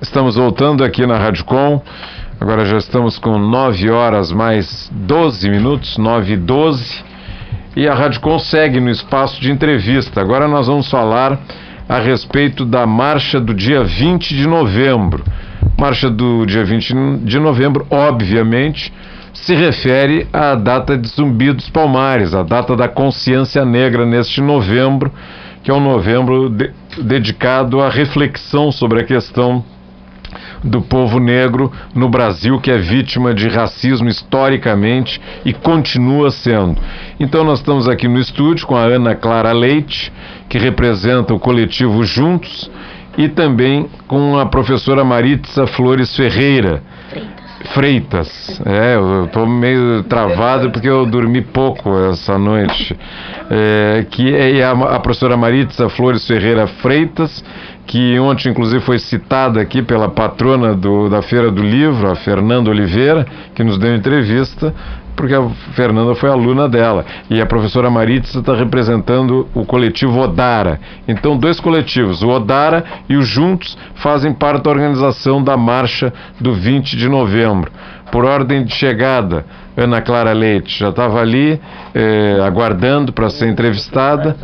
Estamos voltando aqui na Rádio Com. Agora já estamos com 9 horas mais 12 minutos, 9 e 12. E a Rádio Com segue no espaço de entrevista. Agora nós vamos falar a respeito da marcha do dia 20 de novembro. Marcha do dia 20 de novembro, obviamente, se refere à data de Zumbi dos Palmares, a data da consciência negra neste novembro, que é um novembro de, dedicado à reflexão sobre a questão do povo negro no Brasil, que é vítima de racismo historicamente e continua sendo. Então, nós estamos aqui no estúdio com a Ana Clara Leite, que representa o coletivo Juntos, e também com a professora Maritza Flores Ferreira. Freitas. É, eu estou meio travado porque eu dormi pouco essa noite. É, que é a, a professora Maritza Flores Ferreira Freitas, que ontem inclusive foi citada aqui pela patrona do, da Feira do Livro, a Fernanda Oliveira, que nos deu entrevista, porque a Fernanda foi aluna dela. E a professora Maritza está representando o coletivo Odara. Então, dois coletivos, o Odara e o Juntos, fazem parte da organização da marcha do 20 de novembro. Por ordem de chegada, Ana Clara Leite já estava ali eh, aguardando para ser entrevistada.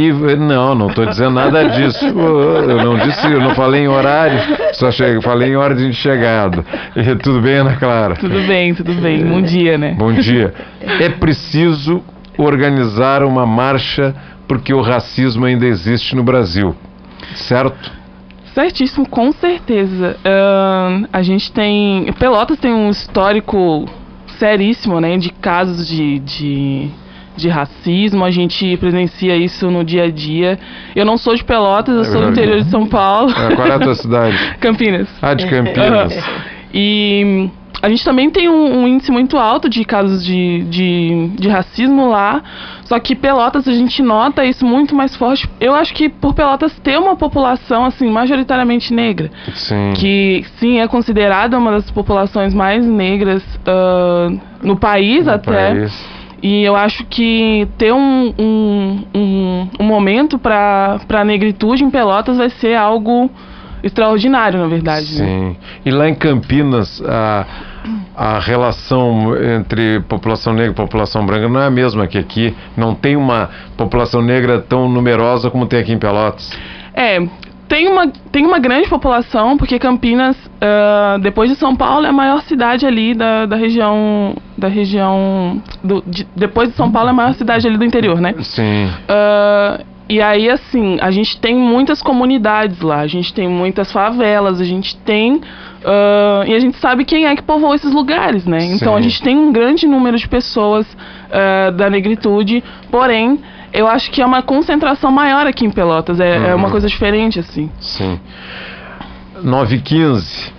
E não, não estou dizendo nada disso. Eu não disse, eu não falei em horário, só cheguei, falei em ordem de chegada. E, tudo bem, Ana Clara? Tudo bem, tudo bem. Bom dia, né? Bom dia. É preciso organizar uma marcha porque o racismo ainda existe no Brasil, certo? Certíssimo, com certeza. Uh, a gente tem. Pelotas tem um histórico seríssimo, né, de casos de, de de racismo, a gente presencia isso no dia a dia. Eu não sou de Pelotas, eu é sou do interior de São Paulo. É, qual é a tua cidade? Campinas. Ah, de Campinas. Uhum. E a gente também tem um, um, índice muito alto de casos de, de, de, racismo lá. Só que Pelotas a gente nota isso muito mais forte. Eu acho que por Pelotas ter uma população assim majoritariamente negra, sim. que sim é considerada uma das populações mais negras uh, no país no até. País e eu acho que ter um, um, um, um momento para a negritude em Pelotas vai ser algo extraordinário, na verdade. Né? Sim. Né? E lá em Campinas, a, a relação entre população negra e população branca não é a mesma que aqui. Não tem uma população negra tão numerosa como tem aqui em Pelotas. É, tem uma, tem uma grande população, porque Campinas, uh, depois de São Paulo, é a maior cidade ali da, da região. Da região. Do, de, depois de São Paulo é a maior cidade ali do interior, né? Sim. Uh, e aí, assim, a gente tem muitas comunidades lá, a gente tem muitas favelas, a gente tem. Uh, e a gente sabe quem é que povoou esses lugares, né? Sim. Então a gente tem um grande número de pessoas da negritude, porém eu acho que é uma concentração maior aqui em Pelotas. É, uhum. é uma uhum. coisa diferente, assim. Sim. 915.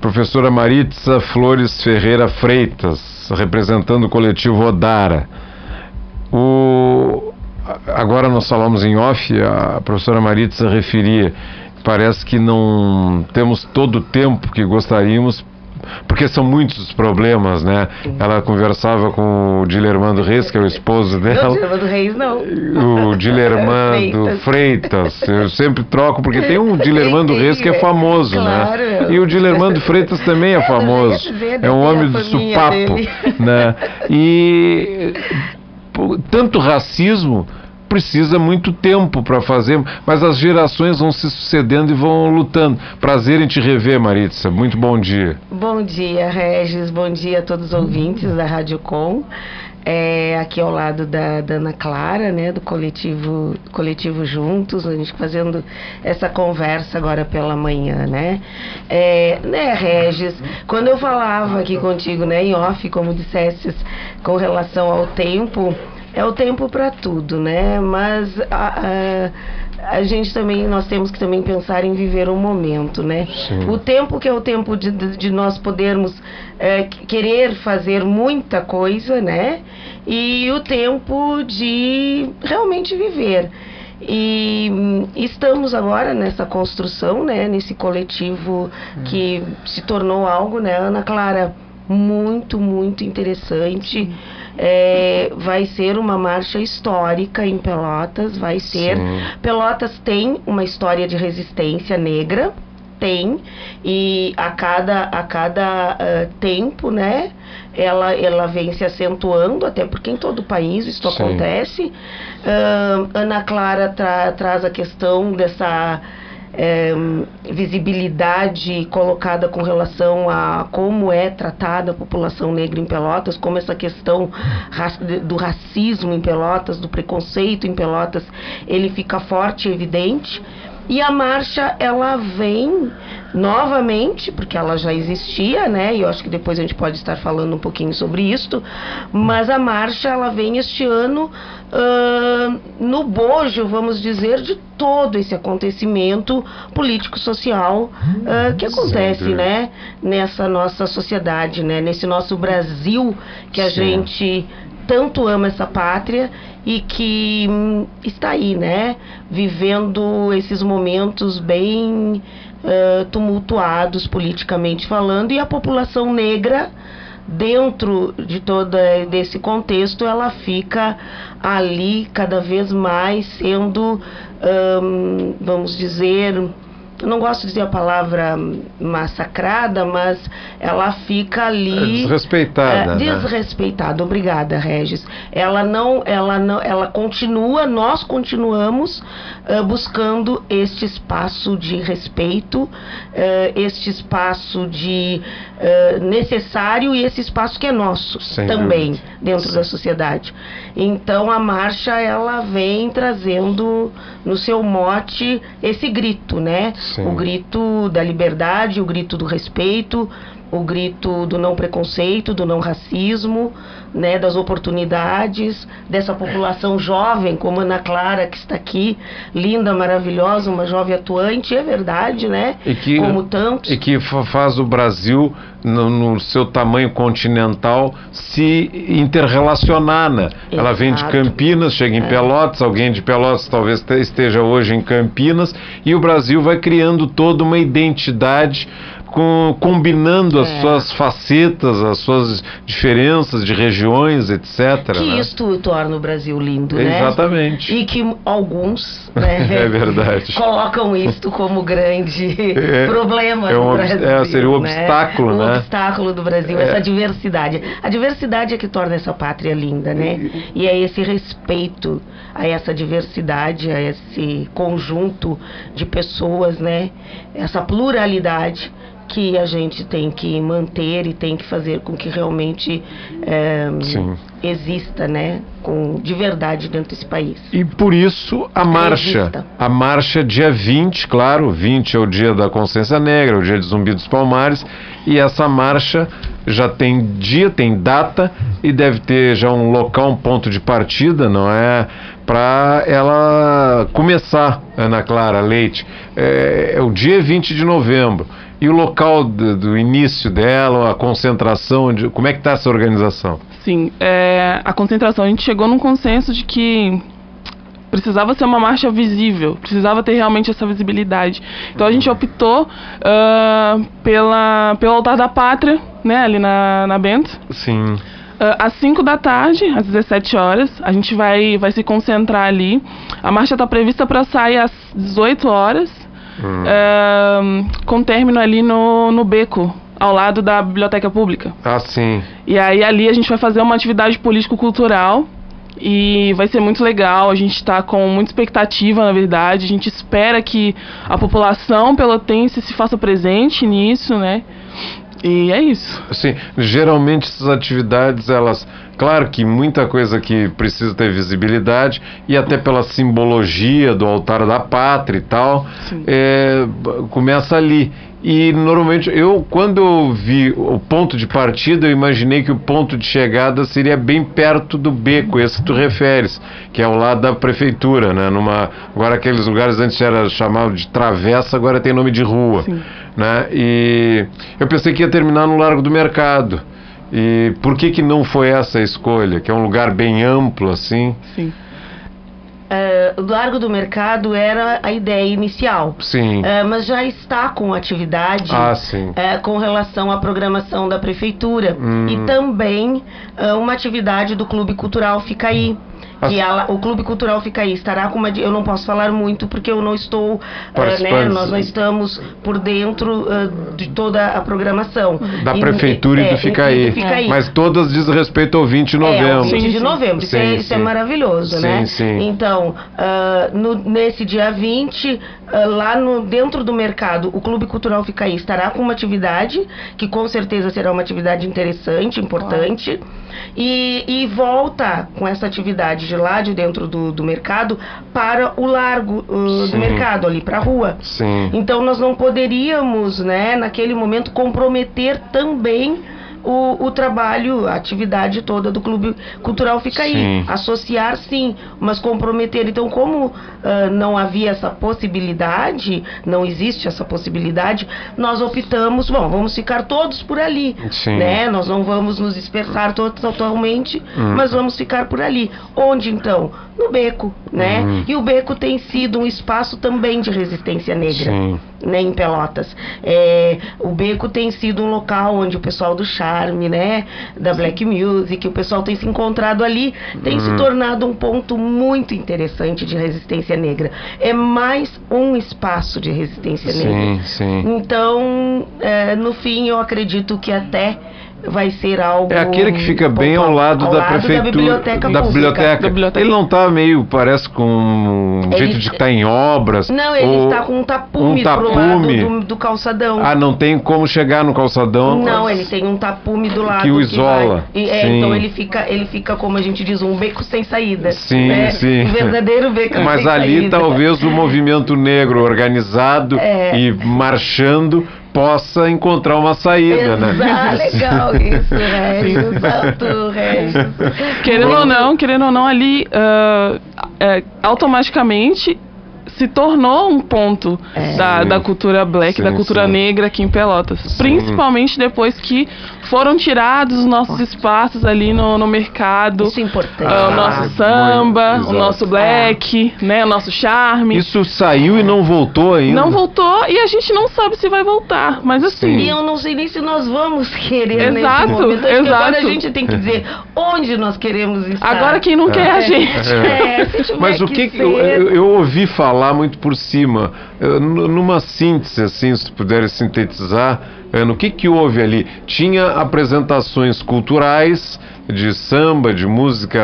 Professora Maritza Flores Ferreira Freitas, representando o coletivo Odara. O... Agora nós falamos em off, a professora Maritza referia, parece que não temos todo o tempo que gostaríamos porque são muitos os problemas, né? Ela conversava com o Dilermando Reis, que é o esposo dela. Não, Dilermando Reis não. O Dilermando Freitas. Eu sempre troco, porque tem um Dilermando Reis que é famoso, né? claro, né? E o Dilermando Freitas também é famoso. É um homem do supapo, né? E tanto racismo precisa muito tempo para fazer, mas as gerações vão se sucedendo e vão lutando. Prazer em te rever, Maritza. Muito bom dia. Bom dia, Regis. Bom dia a todos os ouvintes da Rádio Com. É, aqui ao lado da, da, Ana Clara, né, do coletivo, coletivo Juntos, a gente fazendo essa conversa agora pela manhã, né? É, né, Regis, quando eu falava aqui contigo, né, em off, como disseste, com relação ao tempo, é o tempo para tudo, né? Mas a, a, a, gente também, nós temos que também pensar em viver o momento, né? Sim. O tempo que é o tempo de, de nós podermos é, querer fazer muita coisa, né? E o tempo de realmente viver. E estamos agora nessa construção, né? Nesse coletivo que se tornou algo, né, Ana Clara, muito, muito interessante. Sim é, vai ser uma marcha histórica em Pelotas, vai ser. Sim. Pelotas tem uma história de resistência negra, tem e a cada a cada uh, tempo né ela ela vem se acentuando até porque em todo o país isso Sim. acontece uh, Ana Clara tra traz a questão dessa é, visibilidade colocada com relação a como é tratada a população negra em Pelotas, como essa questão do racismo em Pelotas, do preconceito em Pelotas, ele fica forte e evidente. E a marcha ela vem novamente, porque ela já existia, né? E eu acho que depois a gente pode estar falando um pouquinho sobre isso. Mas a marcha ela vem este ano uh, no bojo, vamos dizer, de todo esse acontecimento político-social uh, que acontece, né? Nessa nossa sociedade, né? Nesse nosso Brasil que a Sim. gente tanto ama essa pátria e que hum, está aí, né? Vivendo esses momentos bem uh, tumultuados politicamente falando e a população negra dentro de todo desse contexto ela fica ali cada vez mais sendo hum, vamos dizer eu não gosto de dizer a palavra massacrada, mas ela fica ali É desrespeitada, é, né? desrespeitada. Obrigada, Regis. Ela não, ela não, ela continua, nós continuamos uh, buscando este espaço de respeito, uh, este espaço de uh, necessário e esse espaço que é nosso Sem também dúvida. dentro Sim. da sociedade. Então a marcha ela vem trazendo no seu mote esse grito, né? Sim. O grito da liberdade, o grito do respeito, o grito do não preconceito, do não racismo, né, das oportunidades, dessa população jovem, como Ana Clara, que está aqui, linda, maravilhosa, uma jovem atuante, é verdade, né? E que, como tantos. e que fa- faz o Brasil, no, no seu tamanho continental, se interrelacionar. Né? Ela vem de Exato. Campinas, chega em É. Pelotas, alguém de Pelotas talvez te- esteja hoje em Campinas, e o Brasil vai criando toda uma identidade. Com- combinando as É. suas facetas, as suas diferenças de regiões, etc. que né? isto torna o Brasil lindo, né? Exatamente. E que alguns né, É verdade. colocam isto como grande É, problema é um do ob- Brasil. é, seria o né? obstáculo, o né? obstáculo do Brasil, É. essa diversidade. A diversidade é que torna essa pátria linda, né? E é esse respeito a essa diversidade, a esse conjunto de pessoas, né? Essa pluralidade que a gente tem que manter e tem que fazer com que realmente é, exista, né, com de verdade dentro desse país. E por isso a marcha. Exista. A marcha dia 20, claro, 20 é o dia da consciência negra, o dia de Zumbi dos Palmares, e essa marcha já tem dia, tem data e deve ter já um local, um ponto de partida, não é? Para ela começar, Ana Clara Leite. É, é o dia 20 de novembro. E o local do, do início dela, a concentração, de, como é que está essa organização? Sim, é, a concentração, a gente chegou num consenso de que precisava ser uma marcha visível, precisava ter realmente essa visibilidade. Então a gente optou ah, pela, pelo altar da pátria, né, ali na, na Bento. Sim. Ah, às 5 da tarde, às 17 horas, a gente vai, vai se concentrar ali. A marcha está prevista para sair às 18 horas, Hum. ah, com término ali no, no beco, ao lado da biblioteca pública. Ah, sim. E aí ali a gente vai fazer uma atividade político-cultural e vai ser muito legal. A gente está com muita expectativa, na verdade. A gente espera que a população pelotense se faça presente nisso, né? E é isso. Sim, geralmente essas atividades, elas. Claro que muita coisa que precisa ter visibilidade, e até pela simbologia do altar da pátria e tal, é, começa ali. E normalmente, eu, quando eu vi o ponto de partida, eu imaginei que o ponto de chegada seria bem perto do beco, esse que tu referes, que é ao lado da prefeitura, né? Numa, agora aqueles lugares antes era chamado de travessa, agora tem nome de rua Sim. né? E eu pensei que ia terminar no Largo do Mercado. E por que que não foi essa a escolha? Que é um lugar bem amplo assim. Sim. Uh, o Largo do Mercado era a ideia inicial. Sim. Uh, mas já está com atividade ah, sim. Uh, com relação à programação da prefeitura. Hum. E também uma atividade do Clube Cultural Fica Aí que ela, o Clube Cultural fica aí, estará com uma. Eu não posso falar muito porque eu não estou. Uh, né, nós não estamos por dentro uh, de toda a programação. Da e, prefeitura e, do, é, fica, aí. fica. Mas todas diz respeito ao 20 de novembro. É, ao 20 de novembro. Sim, isso, é, isso é maravilhoso, sim, né? Sim. Então, uh, no, nesse dia 20, lá no, dentro do mercado, o Clube Cultural fica aí estará com uma atividade que com certeza será uma atividade interessante, importante. E, e volta com essa atividade de lá de dentro do, do mercado para o largo uh, do mercado, ali para a rua. Sim. Então nós não poderíamos, né, naquele momento, comprometer também o, o trabalho, a atividade toda do Clube Cultural fica aí. Sim. Associar, sim, mas comprometer. Então, como uh, não havia essa possibilidade, não existe essa possibilidade, nós optamos, bom, vamos ficar todos por ali. Sim. Né? Nós não vamos nos dispersar totalmente, hum. mas vamos ficar por ali. Onde então? No beco, né? Hum. E o beco tem sido um espaço também de resistência negra. Sim. Né, em Pelotas. É, o beco tem sido um local onde o pessoal do charme, né, da black music, o pessoal tem se encontrado ali, tem se Uhum. tornado um ponto muito interessante de resistência negra. É mais um espaço de resistência negra. Sim, sim. Então, é, no fim, eu acredito que até vai ser algo. É aquele que fica bem ao lado, ao da lado prefeitura. Da biblioteca da biblioteca. Da biblioteca. Ele não tá meio, parece com um Ele- jeito de estar em obras. Não, ele ou- está com um tapume, um pro lado tapume. do, do calçadão. Ah, não tem como chegar no calçadão. Não, ele tem um tapume do lado Que o isola. vai- e, é, então ele fica, ele fica como a gente diz, um beco sem saída. Sim, né? sim. Um verdadeiro beco Mas sem ali saída. talvez o movimento negro organizado É. e marchando possa encontrar uma saída, né? Exato, legal isso, Regis. Exato, Regis. Querendo ou não, querendo ou não, ali ah, é, automaticamente se tornou um ponto É. da, Sim. da cultura black, Sim, da cultura sim. negra aqui em Pelotas. Principalmente depois que foram tirados os nossos espaços ali no, no mercado. Isso é importante. Ah, o Ah, nosso samba, exato. o nosso black, né, o nosso charme. Isso saiu e não voltou ainda. Não voltou e a gente não sabe se vai voltar. Mas assim, E eu não sei nem se nós vamos querer Exato, nesse momento. Acho que agora a exato. gente tem que dizer onde nós queremos estar. agora quem não quer é a gente. É, se tiver Mas o que, que ser- eu, eu- eu ouvi falar muito por cima, numa síntese, assim, se puder sintetizar, eh, no que que houve ali? Tinha apresentações culturais de samba, de música,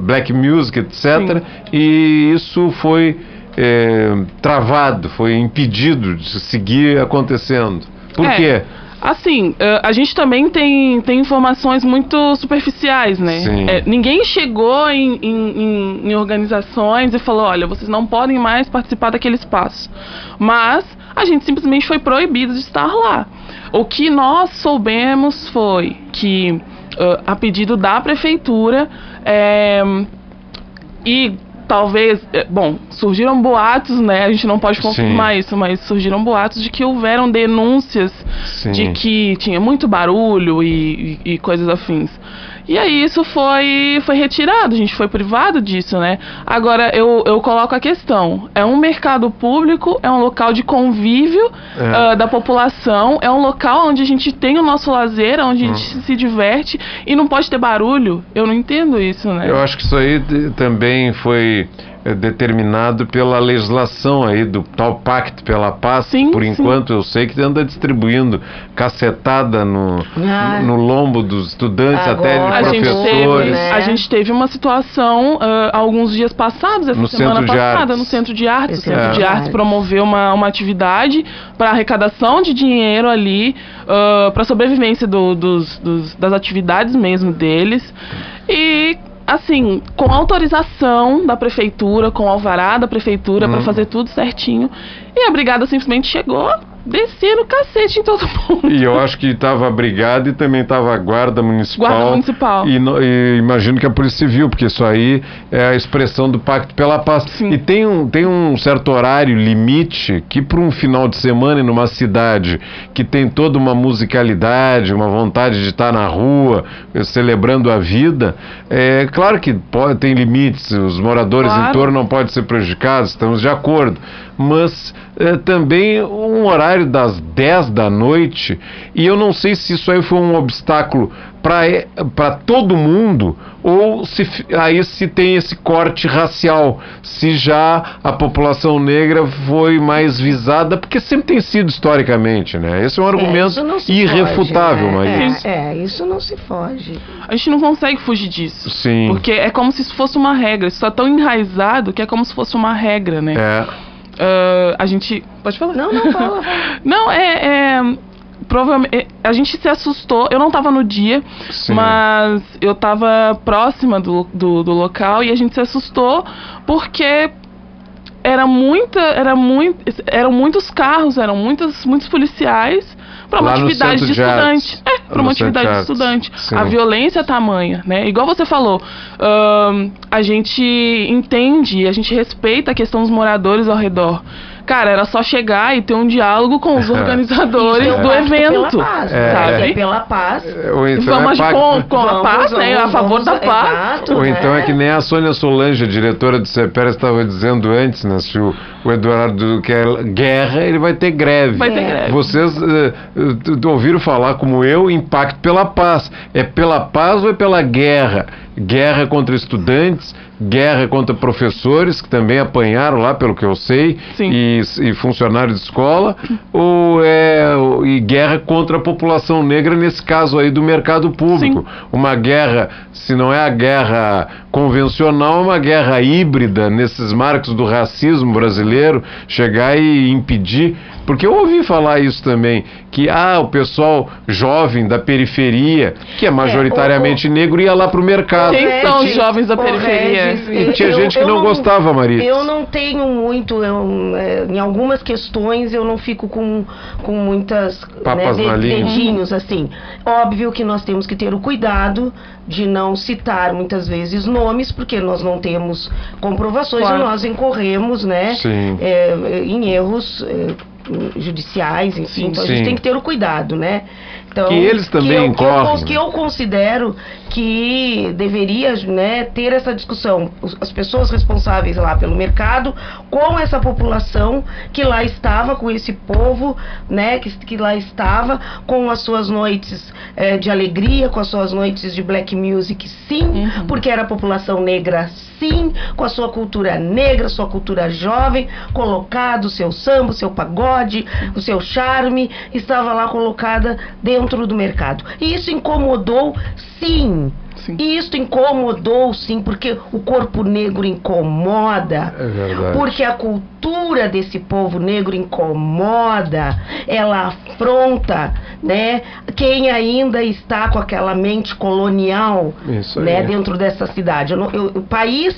black music, etc. E isso foi eh, travado, foi impedido de seguir acontecendo. Por É. quê? Assim, eh, a gente também tem, tem informações muito superficiais, né? Sim. É, ninguém chegou em, em- em- em organizações e falou: olha, vocês não podem mais participar daquele espaço. Mas a gente simplesmente foi proibido de estar lá. O que nós soubemos foi que, eh, a pedido da prefeitura, eh, e talvez, eh, bom, surgiram boatos, né? A gente não pode confirmar isso, mas surgiram boatos de que houveram denúncias Sim. de que tinha muito barulho e, e- e coisas afins. E aí isso foi, foi retirado, a gente foi privado disso, né? Agora eu, eu coloco a questão: é um mercado público, é um local de convívio É. ah, da população, é um local onde a gente tem o nosso lazer, onde a gente se diverte e não pode ter barulho. Eu não entendo isso, né? Eu acho que isso aí também foi determinado pela legislação aí do tal Pacto pela Paz. Sim, Por sim. enquanto eu sei que anda distribuindo cacetada no, Ah. no lombo dos estudantes, até de gente, professores. teve, né? a gente teve uma situação ah, alguns dias passados, essa No semana passada, no Centro de Artes. O Esse Centro é. de Artes promoveu uma, uma atividade para arrecadação de dinheiro ali, para sobrevivência do- dos, dos- das atividades mesmo deles. E, assim, com autorização da prefeitura, com alvará da prefeitura, para Hum. fazer tudo certinho. E a brigada simplesmente chegou descer no cacete em todo mundo. E eu acho que estava a brigada e também estava a guarda municipal. Guarda municipal. E, no- e imagino que a Polícia Civil, porque isso aí é a expressão do Pacto pela Paz. Sim. E tem um, tem um certo horário limite que para um final de semana em numa cidade que tem toda uma musicalidade, uma vontade de estar na rua, eh, celebrando a vida, é claro que pode, tem limites, os moradores em Claro. torno não podem ser prejudicados, estamos de acordo. Mas eh, também um horário das 10 da noite, e eu não sei se isso aí foi um obstáculo para todo mundo, ou se aí se tem esse corte racial, se já a população negra foi mais visada, porque sempre tem sido historicamente, né? Esse é um É, argumento isso não se irrefutável, foge, né? Maria. É, é, isso não se foge. A gente não consegue fugir disso. Sim. Porque é como se isso fosse uma regra. Isso tá tão enraizado que é como se fosse uma regra, né? É, Ah, a gente. Pode falar? Não, não, fala. Não, é. é provavelmente. é, A gente se assustou. Eu não tava no dia, Sim. mas eu tava próxima do, do, do local e a gente se assustou porque era muita. Era muito, eram muitos carros, eram muitos, muitos policiais para uma atividade de estudante. É, para uma atividade de estudante. Sim. A violência é tamanha, né? Igual você falou, a gente entende, a gente respeita a questão dos moradores ao redor. Cara, era só chegar e ter um diálogo com os organizadores é o do pacto evento, Pela paz, É. sabe? É pela paz. ou então Vamos é com, com a Vamos, paz, né? A vamos, favor da vamos, paz. exato, Ou então né? é que nem a Sônia Solange, a diretora do CEPER, estava dizendo antes, né? Se o, o Eduardo quer guerra, ele vai ter greve. Vai ter É. greve. Vocês t- ouviram falar, como eu, em pacto pela paz. É pela paz ou é pela guerra? Guerra contra estudantes, guerra contra professores, que também apanharam lá, pelo que eu sei, Sim. e, e funcionários de escola, ou é e guerra contra a população negra, nesse caso aí do mercado público. Uma guerra, se não é a guerra convencional, é uma guerra híbrida, nesses marcos do racismo brasileiro, chegar e impedir. Porque eu ouvi falar isso também, que ah, o pessoal jovem da periferia, que é majoritariamente negro, ia lá pro mercado. Quem são os joves da periferia? Regis, E tinha eu- gente que eu não gostava, Maria. Eu não tenho muito, eu, é, em algumas questões eu não fico com, com muitas Papas né, dedinhos assim. Óbvio que nós temos que ter o cuidado de não citar muitas vezes nomes, porque nós não temos comprovações Claro. e nós incorremos, né, é, em erros é, judiciais, enfim. Sim. então a Sim. gente tem que ter o cuidado, né? Então, Que eles também eu, que eu, cons- né? que eu considero que deveria né, ter essa discussão, as pessoas responsáveis lá pelo mercado, com essa população que lá estava, com esse povo, né, que, que lá estava, com as suas noites eh, de alegria, com as suas noites de black music, sim, Uhum. porque era a população negra, sim, com a sua cultura negra, sua cultura jovem, colocado o seu samba, o seu pagode, o seu charme, estava lá colocada dentro do mercado. E isso incomodou, sim. Sim. E isso incomodou, sim, porque o corpo negro incomoda. É verdade. Porque a cultura desse povo negro incomoda, ela afronta, né? Quem ainda está com aquela mente colonial, né, dentro dessa cidade. Eu não- eu- o país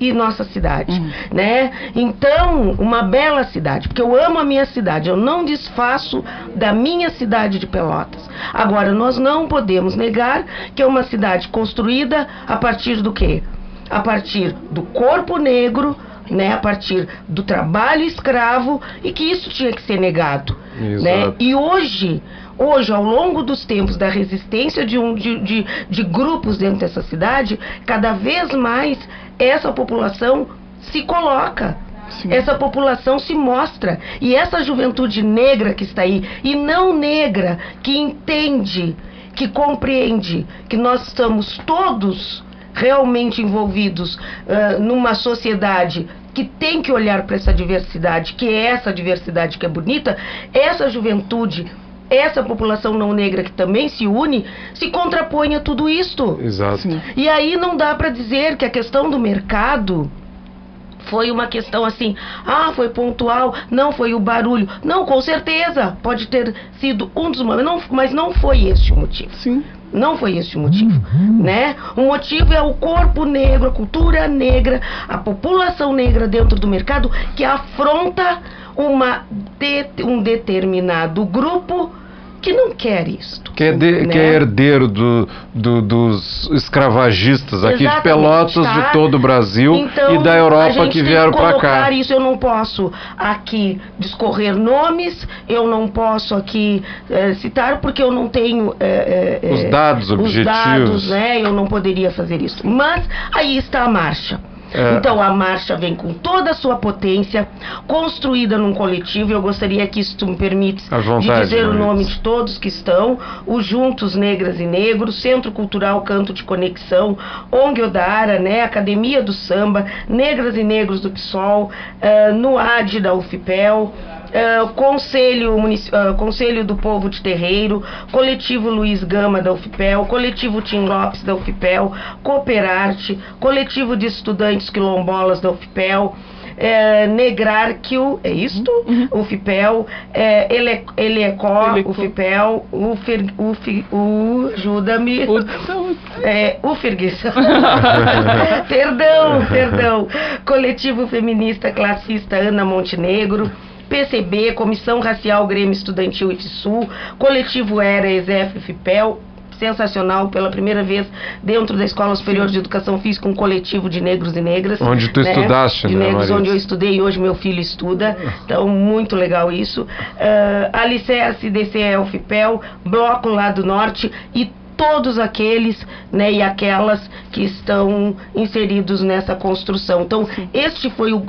e nossa cidade, Uhum. né? Então, uma bela cidade, porque eu amo a minha cidade, eu não desfaço da minha cidade de Pelotas. Agora, nós não podemos negar que é uma cidade construída a partir do quê? A partir do corpo negro, né? A partir do trabalho escravo e que isso tinha que ser negado, né? Exato. E hoje, hoje, ao longo dos tempos da resistência de, um, de, de, de grupos dentro dessa cidade, cada vez mais essa população se coloca. Sim. Essa população se mostra. E essa juventude negra que está aí, e não negra, que entende, que compreende que nós estamos todos realmente envolvidos ah, numa sociedade que tem que olhar para essa diversidade, que é essa diversidade que é bonita, essa juventude, essa população não negra que também se une, se contrapõe a tudo isto. Exato. Sim. E aí não dá para dizer que a questão do mercado foi uma questão assim, ah, foi pontual, não foi o barulho. Não, com certeza, pode ter sido um dos momentos, não- mas não foi este o motivo. Sim. Não foi esse o motivo, né? O motivo é o corpo negro, a cultura negra, a população negra dentro do mercado que afronta uma de um determinado grupo que não quer isto. Que é, de, né? que é herdeiro do, do, dos escravagistas aqui Exatamente, de Pelotas, tá? de todo o Brasil Então, e da Europa que vieram para cá. Isso eu não posso aqui discorrer nomes, eu não posso aqui eh, citar porque eu não tenho eh, Os dados os objetivos. dados, né? Eu não poderia fazer isso. Mas aí está a marcha. É. Então a marcha vem com toda a sua potência, construída num coletivo. Eu gostaria que isso me permite À de vontade, dizer o nome de todos que estão, o Juntos Negras e Negros, Centro Cultural Canto de Conexão, ONG Odara, né, Academia do Samba, Negras e Negros do PSOL, uh, NUAD da UFPEL, eh, Conselho, Munici- ah, Conselho do Povo de Terreiro, Coletivo Luiz Gama da UFPEL, Coletivo Tim Lopes da UFPEL, Cooperarte, Coletivo de Estudantes Quilombolas da UFPEL, é, Negrarquio, é isto? UFPEL, é, Ele, Elecó, Elecó. UFPEL, Ufer, Uf, U, ajuda-me. É, UFIRGS. perdão, perdão. Coletivo Feminista Classista Ana Montenegro. PCB, Comissão Racial Grêmio Estudantil IFSU, Coletivo Era Exef FIPEL, sensacional, pela primeira vez dentro da Escola Superior de Educação Física, um coletivo de negros e negras. Onde tu estudaste, de né, negros, Marisa? onde eu estudei e hoje meu filho estuda. Então, muito legal isso. Uh, Alicerce, DCE, UFPEL, Bloco lá do Norte e todos aqueles né, e aquelas que estão inseridos nessa construção. Então, este foi o.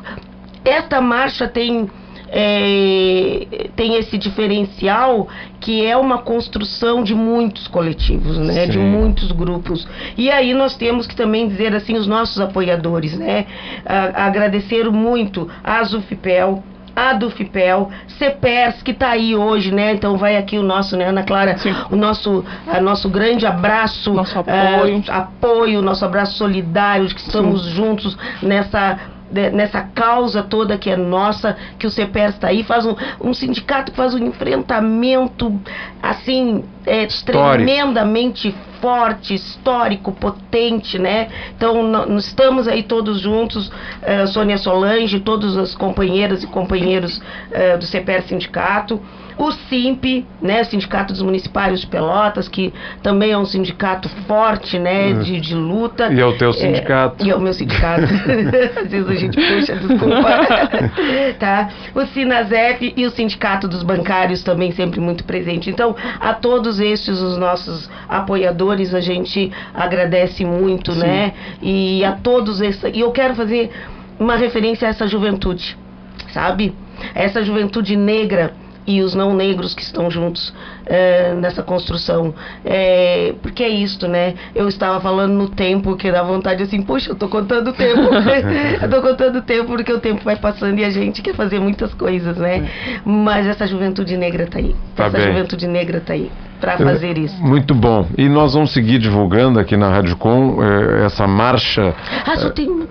Esta marcha tem. É, tem esse diferencial que é uma construção de muitos coletivos, né, de Sim. muitos grupos. E aí nós temos que também dizer assim os nossos apoiadores, né, a- agradecer muito a Zufipel, a Dufipel, CEPERS, que está aí hoje, né? Então vai aqui o nosso, né, Ana Clara, Sim. o nosso, a nosso grande abraço, Nosso apoio. ah, apoio, nosso abraço solidário, de que estamos juntos nessa de- nessa causa toda que é nossa, que o CPER está aí, faz um, um sindicato que faz um enfrentamento assim é, tremendamente forte, histórico, potente, né? Então nó- estamos aí todos juntos, eh, Sônia Solange, todas as companheiras e companheiros eh, do CPR Sindicato, o SIMP, né, Sindicato dos Municipários de Pelotas, que também é um sindicato forte, né, de, de luta. E é o teu É, sindicato. e é o meu sindicato. Às vezes a gente puxa, desculpa. tá? O Sinazep e o Sindicato dos Bancários também sempre muito presente. Então, a todos estes, os nossos apoiadores, a gente agradece muito, né? E a todos esses. E eu quero fazer uma referência a essa juventude, sabe? Essa juventude negra e os não negros que estão juntos eh, nessa construção. Eh, porque é isto, né? Eu estava falando no tempo que dá vontade assim, puxa, eu tô contando o tempo. eu tô contando o tempo porque o tempo vai passando e a gente quer fazer muitas coisas, né? Mas essa juventude negra tá aí. Tá essa bem. juventude negra tá aí para fazer isso. Muito bom. E nós vamos seguir divulgando aqui na Rádio Com eh, essa marcha. Ah, só tem um-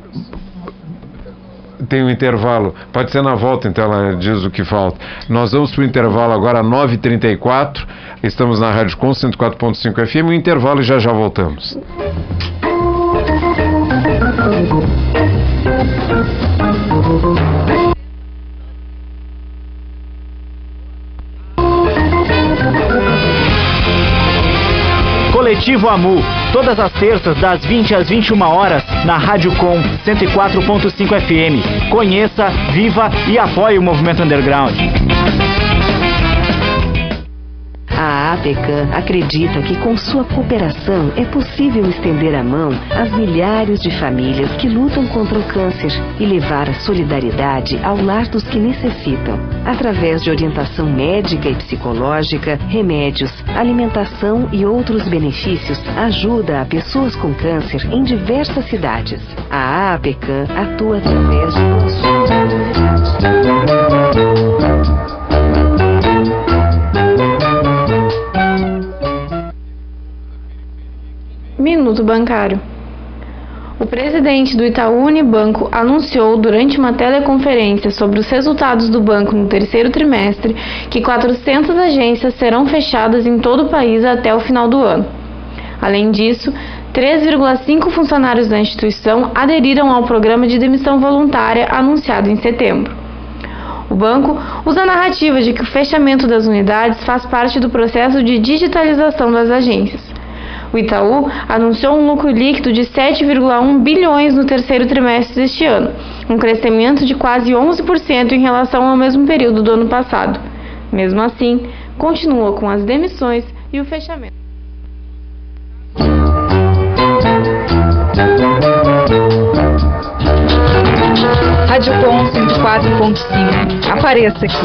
Tem um intervalo. Pode ser na volta, então ela diz o que falta. Nós vamos para o intervalo agora, 9h34. Estamos na Rádio Com 104.5 FM. O intervalo e já já voltamos. Coletivo Amu, todas as terças das 20 às 21 horas na Rádio Com 104.5 FM. Conheça, viva e apoie o movimento underground. A APECAM acredita que com sua cooperação é possível estender a mão às milhares de famílias que lutam contra o câncer e levar a solidariedade ao lar dos que necessitam, através de orientação médica e psicológica, remédios, alimentação e outros benefícios, ajuda a pessoas com câncer em diversas cidades. A APECAM atua através de Minuto Bancário. O presidente do Itaú Unibanco anunciou durante uma teleconferência sobre os resultados do banco no terceiro trimestre que 400 agências serão fechadas em todo o país até o final do ano. Além disso, 3,5 funcionários da instituição aderiram ao programa de demissão voluntária anunciado em setembro. O banco usa a narrativa de que o fechamento das unidades faz parte do processo de digitalização das agências. O Itaú anunciou um lucro líquido de 7,1 bilhões no terceiro trimestre deste ano, um crescimento de quase 11% em relação ao mesmo período do ano passado. Mesmo assim, continua com as demissões e o fechamento. Rádio Com 104.5. Apareça aqui.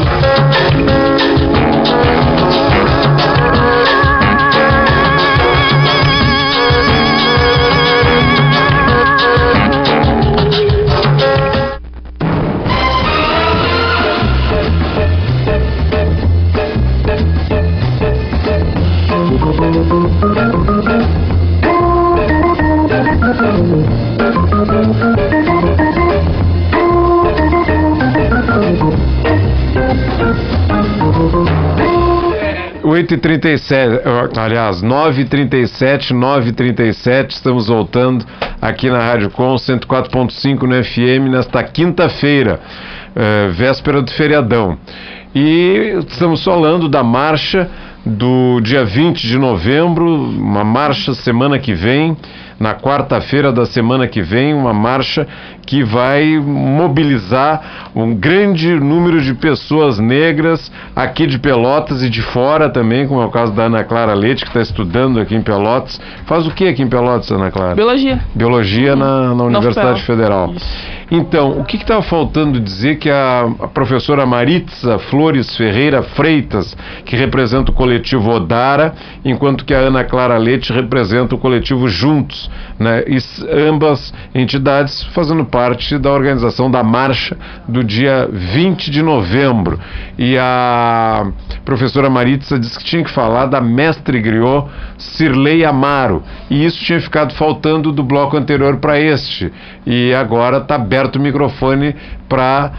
8h37, aliás, 9h37, 9h37, estamos voltando aqui na Rádio Com 104.5 no FM nesta quinta-feira, eh, véspera do feriadão. E estamos falando da marcha do dia 20 de novembro, uma marcha semana que vem na quarta-feira da semana que vem, uma marcha que vai mobilizar um grande número de pessoas negras aqui de Pelotas e de fora também, como é o caso da Ana Clara Leite, que está estudando aqui em Pelotas. Faz o que aqui em Pelotas, Ana Clara? Biologia. Biologia na, na Universidade. Federal. Isso. Então, o que estava faltando dizer que a, a professora Maritza Flores Ferreira Freitas, que representa o coletivo Odara, enquanto que a Ana Clara Leite representa o coletivo Juntos, né? E ambas entidades fazendo parte da organização da marcha do dia 20 de novembro. E a professora Maritza disse que tinha que falar da mestre griot Cirlei Amaro. E isso tinha ficado faltando do bloco anterior para este. E agora está aberto o microfone para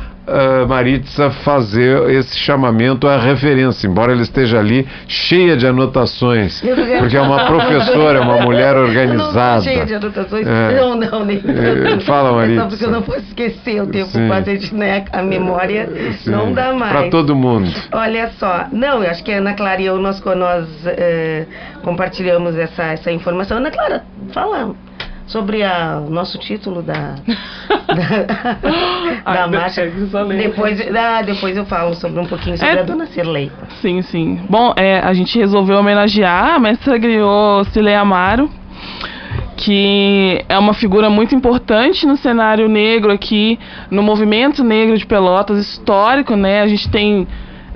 Maritza fazer esse chamamento à referência, embora ela esteja ali cheia de anotações, porque é uma professora, é uma mulher organizada. cheia de anotações. É. Não, não, nem É, fala, É Maritza. só porque eu não posso esquecer o tempo Sim. quase a gente, né, a memória não dá mais. Para todo mundo. Olha só, não, eu acho que a Ana Clara e eu, nós, nós eh, compartilhamos essa, essa informação. Ana Clara, fala sobre a, o nosso título da, da, da marcha. Depois, ah, depois eu falo sobre um pouquinho sobre É, a dona Cirlei. Sim, sim. Bom, é, a gente resolveu homenagear a mestra griot Cilei Amaro, que é uma figura muito importante no cenário negro aqui, no movimento negro de Pelotas, histórico, né? A gente tem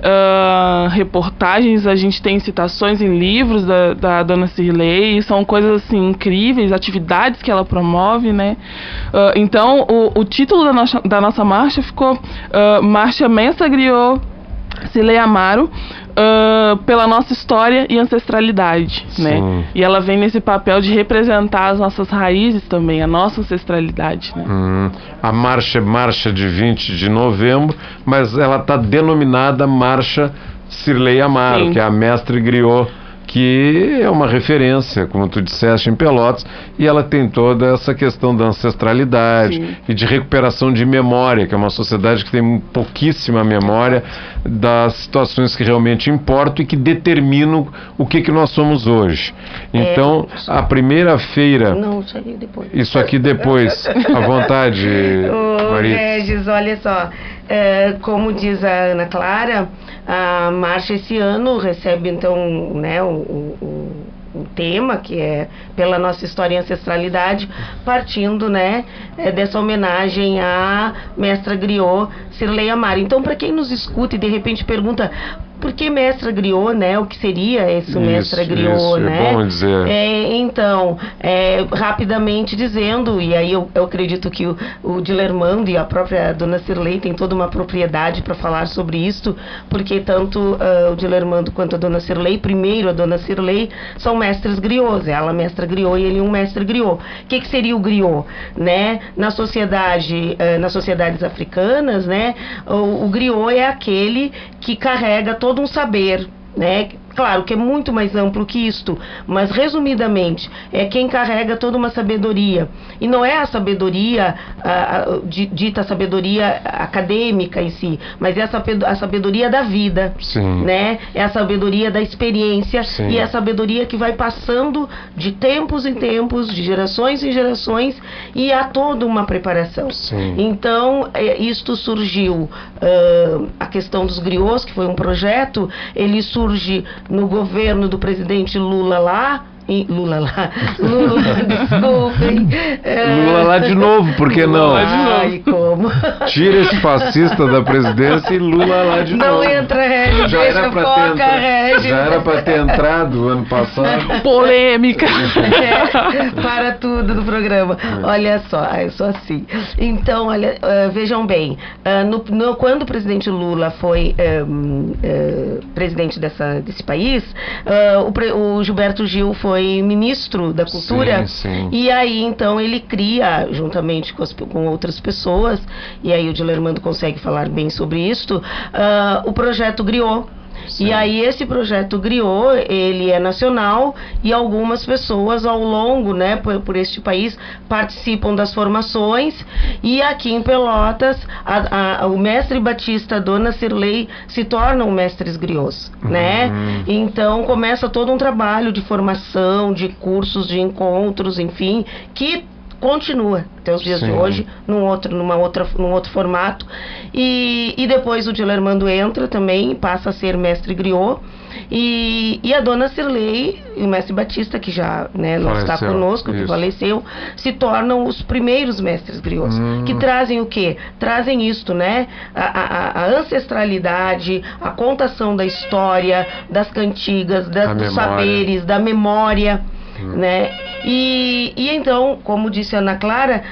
ah, reportagens, a gente tem citações em livros da, da Dona Cirlei, são coisas assim incríveis, atividades que ela promove, né? Ah, então, o, o título da nossa, da nossa marcha ficou ah, Marcha Mestra Griot Cilei Amaro ah, pela nossa história e ancestralidade, né? Sim. E ela vem nesse papel de representar as nossas raízes também, a nossa ancestralidade, né? Hum, a marcha é marcha de 20 de novembro, mas ela está denominada Marcha Cirlei Amaro, Sim. que é a mestre griot, que é uma referência, como tu disseste, em Pelotas, e ela tem toda essa questão da ancestralidade Sim. e de recuperação de memória, que é uma sociedade que tem pouquíssima memória das situações que realmente importam e que determinam o que, que nós somos hoje. Então, a primeira feira. Não, isso aí depois. Isso aqui depois, à vontade, Ô. Regis, olha só, é, como diz a Ana Clara, a marcha esse ano recebe então né, o, o- o- tema que é pela nossa história e ancestralidade, partindo né, é, dessa homenagem à mestra griot Cirlei Amaro. Então, para quem nos escuta e de repente pergunta por que mestra griot, né? O que seria esse Isso, mestra griot, isso, é né? bom dizer. É, então, é, rapidamente dizendo, e aí eu, eu acredito que o, o Dilermando e a própria dona Cirlei tem toda uma propriedade para falar sobre isto, porque tanto ah, o Dilermando quanto a dona Cirlei, primeiro a dona Cirlei, são mestres griots, ela é mestra griot e ele um mestre griot. O que, que seria o griot? Né? Na sociedade, ah, nas sociedades africanas, né, o, o griot é aquele que carrega todo um saber, né? Claro que é muito mais amplo que isto, mas resumidamente é quem carrega toda uma sabedoria. E não é a sabedoria, a, a, dita sabedoria acadêmica em si, mas é a sabedoria da vida. Sim. Né? É a sabedoria da experiência Sim. e é a sabedoria que vai passando de tempos em tempos, de gerações em gerações, e há toda uma preparação. Sim. Então, é, isto surgiu, uh, a questão dos griots, que foi um projeto, ele surge no governo do presidente Lula lá, Lula lá. Lula, desculpem. Lula lá de novo, por que não? Ai, como? Tira esse fascista da presidência e Lula lá de não novo. Não entra, Regis, já deixa era pra foca, ter Regis. Já era para ter entrado ano passado. Polêmica. É, para tudo do programa. É. Olha só, eu sou assim. Então, olha, uh, vejam bem, uh, no, no, quando o presidente Lula foi um, uh, presidente dessa, desse país, o, o Gilberto Gil foi foi ministro da Cultura. Sim, sim. E aí, então, ele cria, juntamente com, as, com outras pessoas, e aí o Dilermando consegue falar bem sobre isto, uh, o projeto Griot E aí esse projeto Griot, ele é nacional e algumas pessoas ao longo, né, por, por este país participam das formações e aqui em Pelotas a, a, o mestre Batista Dona Cirlei se tornam mestres griots, uhum. né? Então começa todo um trabalho de formação, de cursos, de encontros, enfim, que continua até os dias Sim. de hoje, num outro, numa outra, num outro formato. E, e depois o Dilermando entra também, passa a ser mestre griot. E, e a dona Cirlei e o mestre Batista, que já né, não faleceu. está conosco, Isso. que faleceu, se tornam os primeiros mestres griots. Hum. Que trazem o quê? Trazem isto, né? A, a, a, ancestralidade, a contação da história, das cantigas, das, dos saberes, da memória né? E, e então, como disse a Ana Clara,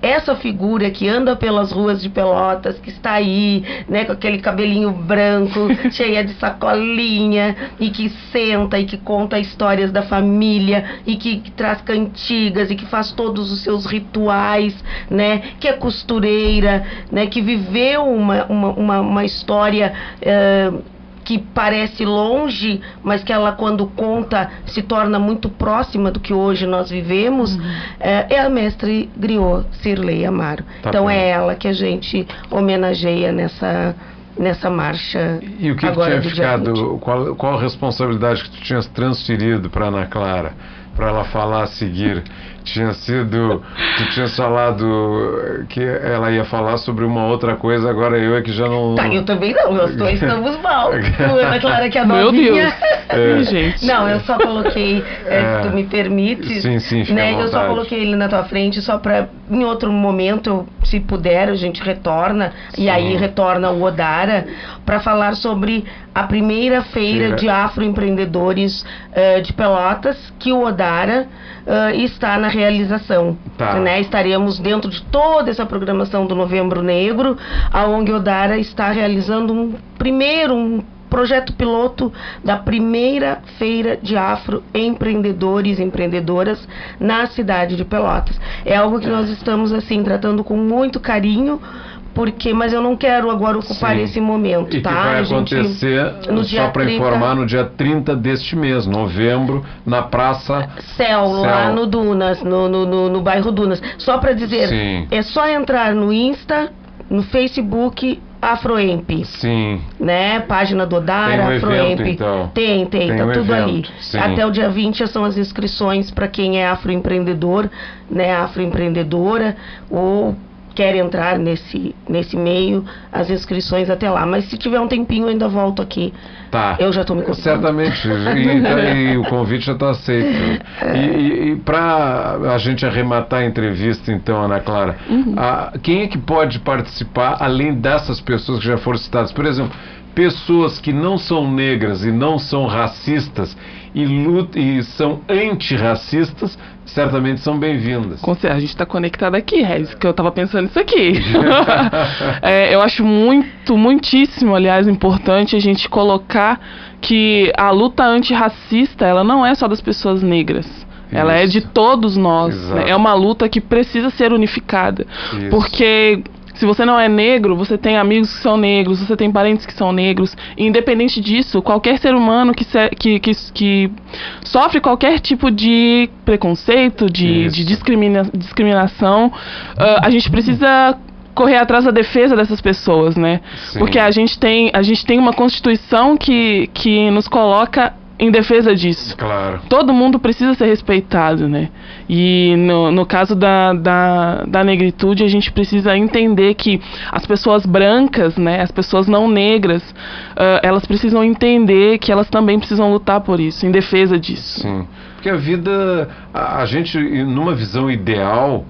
essa figura que anda pelas ruas de Pelotas, que está aí, né, com aquele cabelinho branco, cheia de sacolinha, e que senta e que conta histórias da família, e que, que, traz cantigas, e que faz todos os seus rituais, né, que é costureira, né, que viveu uma, uma, uma, uma história. Uh, que parece longe, mas que ela, quando conta, se torna muito próxima do que hoje nós vivemos, uhum. é, é, a mestre Griot Cirlei Amaro. Tá então bom. é ela que a gente homenageia nessa nessa marcha. E o que, agora que tinha ficado? Qual, qual a responsabilidade que tu tinhas transferido para Ana Clara? para ela falar a seguir. Tinha sido. Tu tinha falado que ela ia falar sobre uma outra coisa, agora eu é que já não. Tá, eu também não, nós dois estamos mal. Ana Clara que é Meu. Deus. É. Gente. Não, eu só coloquei, é, se tu me permite. Sim, sim, fica né, Eu só coloquei ele na tua frente só para em outro momento, se puder, a gente retorna sim. e aí retorna o Odara para falar sobre a primeira feira de afroempreendedores uh, de Pelotas que o Odara uh, está na realização. Tá. Né? Estaremos dentro de toda essa programação do Novembro Negro, a ONG Odara está realizando um primeiro um projeto piloto da primeira feira de afroempreendedores e empreendedoras na cidade de Pelotas. É algo que nós estamos assim tratando com muito carinho, porque mas eu não quero agora ocupar Sim. esse momento, e tá? Que vai acontecer, no só para informar, no dia 30 deste mês, novembro, na Praça Céu, Céu. lá no Dunas, no, no, no, no bairro Dunas. Só para dizer, Sim. é só entrar no Insta, no Facebook Afroemp. Sim. Né? Página do Odara, um Afroemp. Então. Tem, tem, tem tá um tudo evento, ali. Sim. Até o dia 20 são as inscrições para quem é afroempreendedor, né, afroempreendedora ou quer entrar nesse, nesse meio, as inscrições até lá. Mas se tiver um tempinho, eu ainda volto aqui. Tá. Eu já estou me convidando. Certamente. E, e, o convite já está aceito. E, e, e para a gente arrematar a entrevista, então, Ana Clara, uhum. a, quem é que pode participar, além dessas pessoas que já foram citadas? Por exemplo, pessoas que não são negras e não são racistas e, lutam, e são antirracistas, certamente são bem-vindas. Com certeza, a gente está conectado aqui, Regis, que eu estava pensando nisso aqui. é, eu acho muito, muitíssimo, aliás, importante a gente colocar que a luta antirracista, ela não é só das pessoas negras. Isso. Ela é de todos nós. Né? É uma luta que precisa ser unificada. Isso. Porque Se você não é negro, você tem amigos que são negros, você tem parentes que são negros. E, independente disso, qualquer ser humano que, se, que, que, que, sofre qualquer tipo de preconceito, de, de discrimina, discriminação, uh, a gente precisa correr atrás da defesa dessas pessoas, né? Sim. Porque a gente tem a gente tem uma constituição que, que nos coloca em defesa disso. Claro. Todo mundo precisa ser respeitado, né? E no, no caso da, da, da negritude, a gente precisa entender que as pessoas brancas, né, as pessoas não negras, uh, elas precisam entender que elas também precisam lutar por isso, em defesa disso. Sim. Porque a vida, a, a gente, numa visão ideal,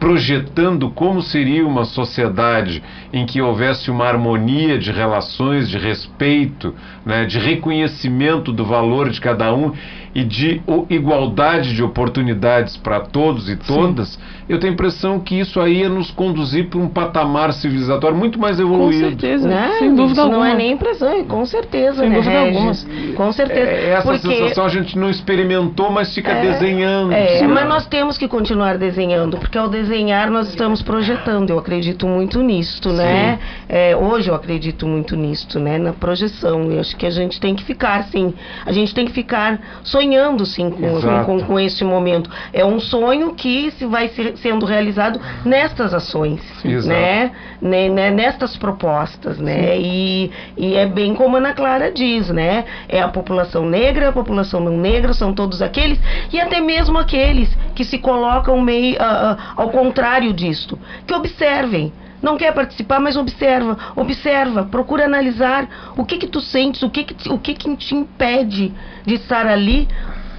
projetando como seria uma sociedade em que houvesse uma harmonia de relações, de respeito, né, de reconhecimento do valor de cada um e de igualdade de oportunidades para todos e todas, Sim. eu tenho a impressão que isso aí ia nos conduzir para um patamar civilizatório muito mais evoluído. Com certeza, né? sem dúvida isso alguma. Não é nem impressão, com certeza, sem né, dúvida alguma. Com certeza. É, essa Porque... sensação a gente não experimentou, mas fica é, desenhando. É, mas nós temos que continuar desenhando, porque ao desenhar nós estamos projetando. Eu acredito muito nisto, né? É, hoje eu acredito muito nisto, né? Na projeção. Eu acho que a gente tem que ficar, sim. A gente tem que ficar sonhando sonhando sim com, com, com, este momento. É um sonho que se vai ser, sendo realizado nestas ações, né? né? Nestas propostas, né? E, e é bem como a Ana Clara diz, né? É a população negra, a população não negra, são todos aqueles e até mesmo aqueles que se colocam meio uh, uh, ao contrário disto, que observem não quer participar, mas observa, observa, procura analisar o que que tu sentes, o que que, o que, que te impede de estar ali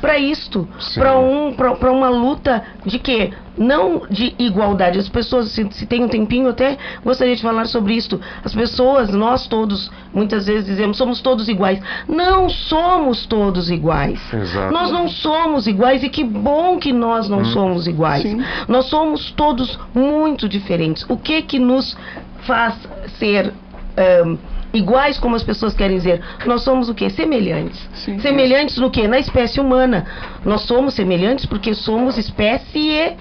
para isto, para um, para uma luta de quê? Não de igualdade. As pessoas, se, se tem um tempinho, até gostaria de falar sobre isso. As pessoas, nós todos, muitas vezes dizemos, somos todos iguais. Não somos todos iguais. Exato. Nós não somos iguais e que bom que nós não hum. somos iguais. Sim. Nós somos todos muito diferentes. O que que nos faz ser um, iguais como as pessoas querem dizer. Nós somos o quê? Semelhantes. Sim, semelhantes no quê? Na espécie humana. Nós somos semelhantes porque somos espécie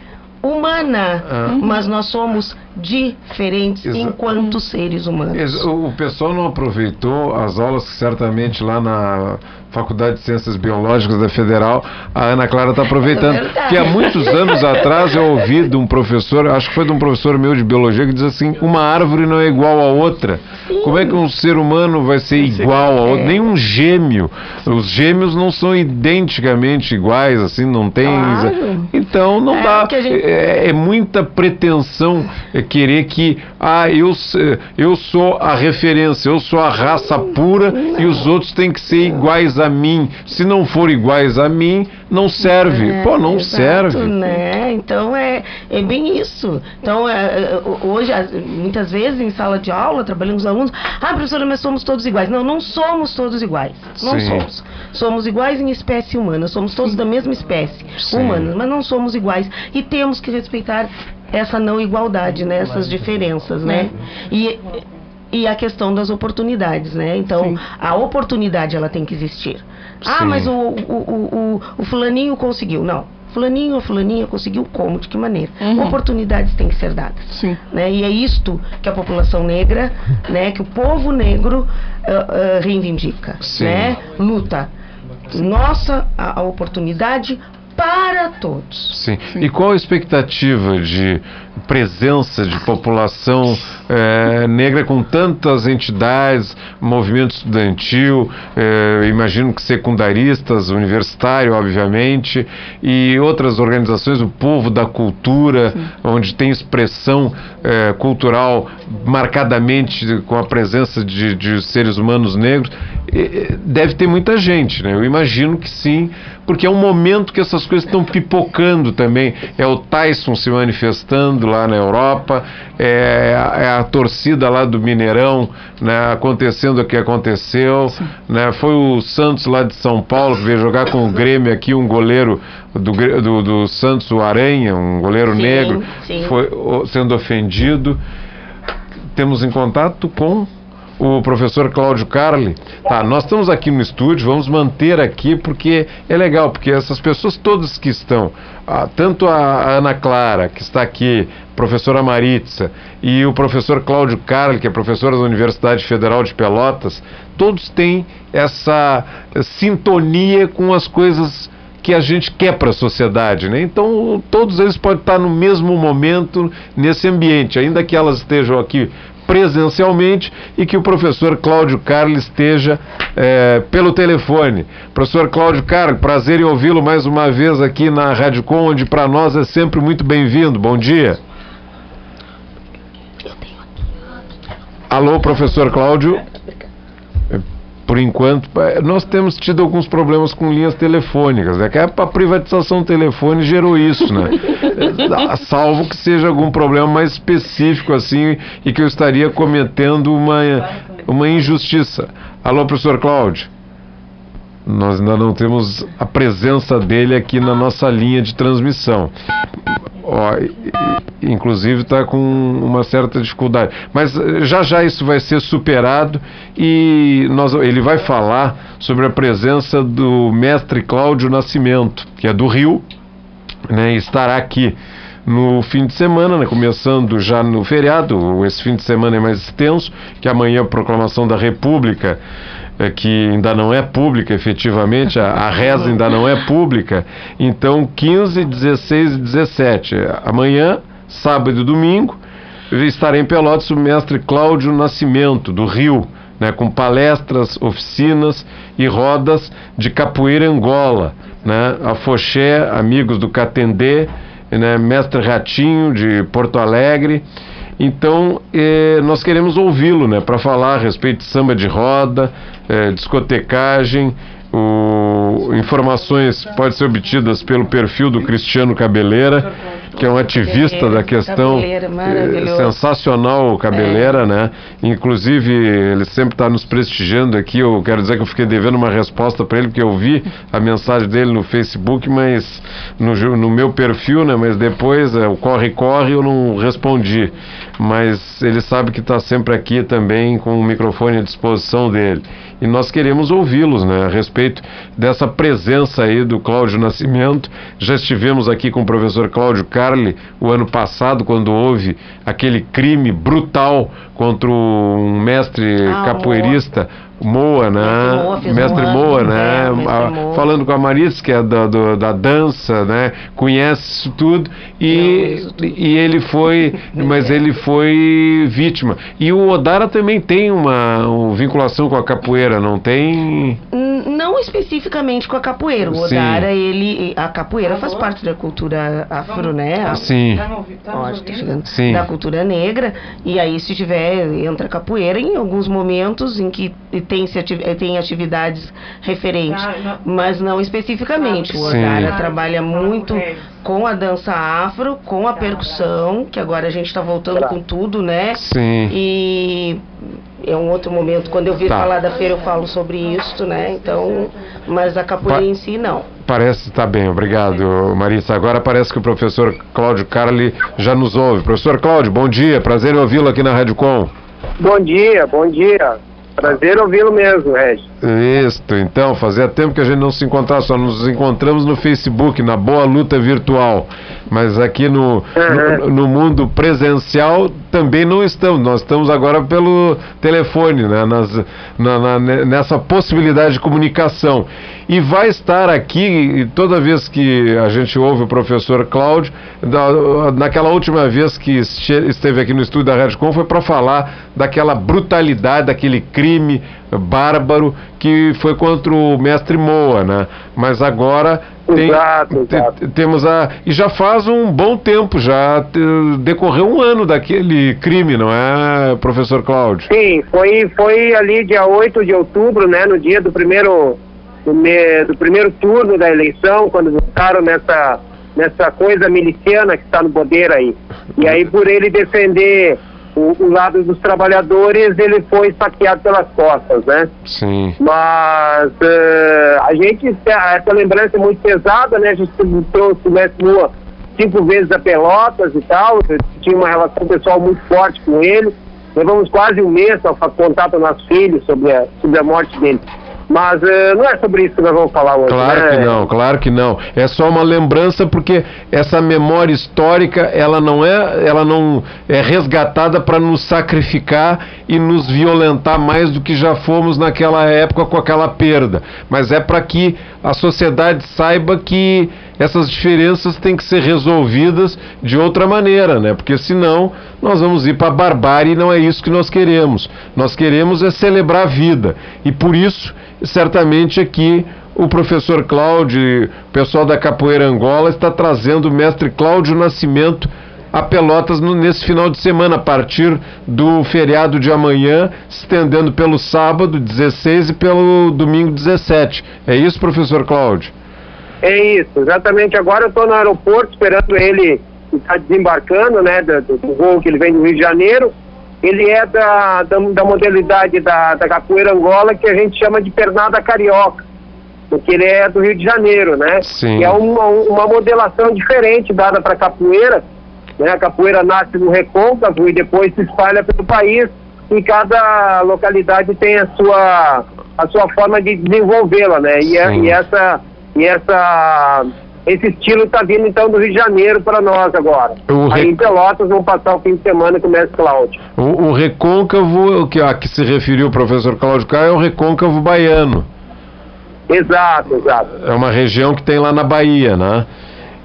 humana, ah. mas nós somos diferentes Exa enquanto seres humanos. O pessoal não aproveitou as aulas que certamente lá na Faculdade de Ciências Biológicas da Federal, a Ana Clara está aproveitando. É que há muitos anos atrás eu ouvi de um professor, acho que foi de um professor meu de biologia, que diz assim: uma árvore não é igual a outra. Sim. Como é que um ser humano vai ser igual a outro? É. Nem um gêmeo. Os gêmeos não são identicamente iguais, assim, não tem. Claro. Então não é, dá. Gente... É, é, muita pretensão querer que, ah, eu, eu sou a referência, eu sou a raça pura não. e os outros têm que ser iguais a a mim, se não for iguais a mim, não serve. É, Pô, não exato, serve. Né? Então é, é bem isso. Então, é, é hoje, muitas vezes em sala de aula, trabalhando com os alunos, ah, professora, mas somos todos iguais. Não, não somos todos iguais. Não Sim. somos. Somos iguais em espécie humana, somos todos da mesma espécie Sim. humana, mas não somos iguais. E temos que respeitar essa não igualdade, né? essas diferenças, né? E e a questão das oportunidades, né? Então, Sim. a oportunidade ela tem que existir. Ah, Sim. Ah, mas o, o, o, o, fulaninho conseguiu. Não. Fulaninho ou fulaninha conseguiu como? De que maneira? Uhum. Oportunidades têm que ser dadas. Sim. Né? E é isto que a população negra, né, que o povo negro uh, uh, reivindica. Sim. Né? Luta. Nossa, a, a oportunidade para todos. Sim. Sim. E qual a expectativa de presença de população é, negra com tantas entidades, movimento estudantil, é, imagino que secundaristas, universitário, obviamente, e outras organizações, o povo da cultura, Sim. onde tem expressão é, cultural marcadamente com a presença de, de seres humanos negros, deve ter muita gente, né? Eu imagino que sim, porque é um momento que essas coisas estão pipocando também. É o Tyson se manifestando lá na Europa, é, é a torcida lá do Mineirão, né, acontecendo o que aconteceu, né, foi o Santos lá de São Paulo que veio jogar com o Grêmio aqui, um goleiro do, do, do Santos, o Aranha, um goleiro sim, negro, sim. foi sendo ofendido. Temos em contato com o professor Cláudio Carli. Tá, nós estamos aqui no estúdio, vamos manter aqui porque é legal, porque essas pessoas todas que estão, ah, tanto a Ana Clara, que está aqui, professora Maritza, e o professor Cláudio Carli, que é professor da Universidade Federal de Pelotas, todos têm essa sintonia com as coisas que a gente quer para a sociedade, né? Então todos eles podem estar no mesmo momento nesse ambiente, ainda que elas estejam aqui presencialmente e que o professor Cláudio Carlos esteja é, pelo telefone. Professor Cláudio Carlos, prazer em ouvi-lo mais uma vez aqui na Rádio Com, onde para nós é sempre muito bem-vindo. Bom dia. Alô, professor Cláudio por enquanto, nós temos tido alguns problemas com linhas telefônicas. É que a privatização do telefone gerou isso, né? Salvo que seja algum problema mais específico assim e que eu estaria cometendo uma, uma injustiça. Alô, professor Cláudio. Nós ainda não temos a presença dele aqui na nossa linha de transmissão. Ó, inclusive está com uma certa dificuldade. Mas eh, já já isso vai ser superado e nós, ele vai falar sobre a presença do mestre Cláudio Nascimento, que é do Rio, né, estará aqui no fim de semana, né, começando já no feriado. Esse fim de semana é mais extenso, que amanhã a proclamação da República é, que ainda não é pública efetivamente, a, a reza ainda não é pública. Então, 15, 16 e 17. Amanhã, sábado e domingo, estarei em Pelotas o mestre Cláudio Nascimento, do Rio, né, com palestras, oficinas e rodas de capoeira Angola. Né, a Foché, amigos do Catendê, né, mestre Ratinho, de Porto Alegre. Então, eh, nós queremos ouvi-lo né, para falar a respeito de samba de roda, eh, discotecagem. O, informações podem ser obtidas pelo perfil do Cristiano Cabeleira que é um ativista da questão eh, sensacional cabeleira, é. né? Inclusive ele sempre está nos prestigiando aqui. Eu quero dizer que eu fiquei devendo uma resposta para ele porque eu vi a mensagem dele no Facebook, mas no, no meu perfil, né? Mas depois é, o corre corre eu não respondi. Mas ele sabe que está sempre aqui também com o microfone à disposição dele e nós queremos ouvi-los né, a respeito dessa presença aí do Cláudio Nascimento. Já estivemos aqui com o professor Cláudio Carli o ano passado, quando houve aquele crime brutal contra um mestre ah, capoeirista. Moa, né? Mestre Moa, né? Moa. Falando com a Marisa, que é da, do, da dança, né? Conhece isso tudo e, e ele foi, mas ele foi vítima. E o Odara também tem uma, uma vinculação com a capoeira, não tem? Não especificamente com a capoeira. O Odara, Sim. ele, a capoeira faz parte da cultura afro, né? Sim. Ó, tá chegando. Sim. Da cultura negra. E aí, se tiver, entra a capoeira em alguns momentos em que tem, tem atividades referentes, mas não especificamente. O Odara trabalha muito com a dança afro, com a percussão, que agora a gente está voltando com tudo, né? Sim. E é um outro momento, quando eu vir tá. falar da feira eu falo sobre isso, né? Então, mas a capoeira pa em si não. Parece, tá bem, obrigado, Marisa. Agora parece que o professor Cláudio Carli já nos ouve. Professor Cláudio, bom dia, prazer em ouvi-lo aqui na Rádio Com. Bom dia, bom dia. Prazer ouvi-lo mesmo, Regis. Isso, então, fazia tempo que a gente não se encontrava, só nos encontramos no Facebook, na Boa Luta Virtual. Mas aqui no, uhum. no, no, mundo presencial também não estamos. Nós estamos agora pelo telefone, né? Nas, na, na, nessa possibilidade de comunicação. E vai estar aqui, toda vez que a gente ouve o professor Cláudio, da, naquela última vez que esteve aqui no estúdio da Redcom, foi para falar daquela brutalidade, daquele crime bárbaro que foi contra o mestre Moa, né? Mas agora tem, exato, exato. temos a e já faz um bom tempo, já decorreu um ano daquele crime, não é, professor Cláudio? Sim, foi foi ali dia 8 de outubro, né, no dia do primeiro do, me, do primeiro turno da eleição, quando votaram nessa nessa coisa miliciana que está no poder aí. E aí por ele defender o, o, lado dos trabalhadores ele foi saqueado pelas costas, né? Sim. Mas uh, a gente, essa lembrança é muito pesada, né? A gente trouxe o Mestre Lua cinco vezes a Pelotas e tal, tinha uma relação pessoal muito forte com ele, levamos quase um mês para contar para nossos filhos sobre a, sobre a morte dele. Mas uh, não é sobre isso que nós vamos falar hoje. Claro né? que não, claro que não. É só uma lembrança porque essa memória histórica ela não é, ela não é resgatada para nos sacrificar e nos violentar mais do que já fomos naquela época com aquela perda. Mas é para que a sociedade saiba que essas diferenças têm que ser resolvidas de outra maneira, né? Porque senão nós vamos ir para a barbárie e não é isso que nós queremos. Nós queremos é celebrar a vida. E por isso, certamente aqui o professor Cláudio, o pessoal da Capoeira Angola está trazendo o mestre Cláudio Nascimento a Pelotas nesse final de semana, a partir do feriado de amanhã, estendendo pelo sábado 16 e pelo domingo 17. É isso, professor Cláudio? É isso, exatamente. Agora eu estou no aeroporto esperando ele estar desembarcando, né, do, do, voo que ele vem do Rio de Janeiro. Ele é da, da, da modalidade da, da capoeira Angola que a gente chama de pernada carioca, porque ele é do Rio de Janeiro, né? Sim. E é uma, uma modelação diferente dada para capoeira. Né? A capoeira nasce no recôncavo e depois se espalha pelo país e cada localidade tem a sua, a sua forma de desenvolvê-la, né? E, a, e essa e essa esse estilo está vindo então do Rio de Janeiro para nós agora. O Aí re- em Pelotas vamos passar o fim de semana com o mestre Cláudio. O, o recôncavo que, a que se referiu o professor Cláudio Caio é o recôncavo baiano. Exato, exato. É uma região que tem lá na Bahia, né?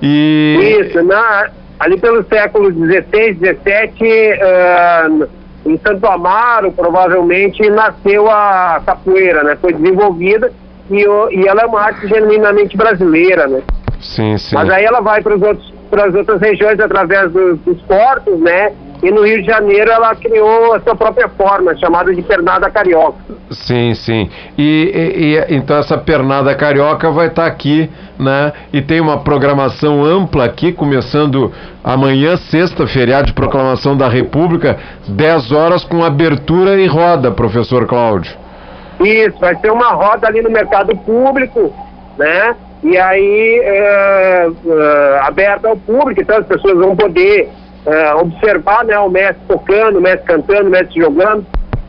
E Isso, na, ali pelo século XVI, XVII, ah, em Santo Amaro, provavelmente, nasceu a capoeira, né? Foi desenvolvida e, e ela é uma arte genuinamente brasileira, né? sim, sim. Mas aí ela vai para as outras regiões através dos, dos portos, né? E no Rio de Janeiro ela criou a sua própria forma, chamada de pernada carioca. Sim, sim. E, e- e- então essa pernada carioca vai estar aqui, né? E tem uma programação ampla aqui, começando amanhã, sexta, feriado de proclamação da República, 10 horas com abertura e roda, professor Cláudio. Isso, vai ser uma roda ali no mercado público, né? E aí, é, é, aberta ao público, então as pessoas vão poder é, observar né, o mestre tocando, o mestre cantando, o mestre jogando,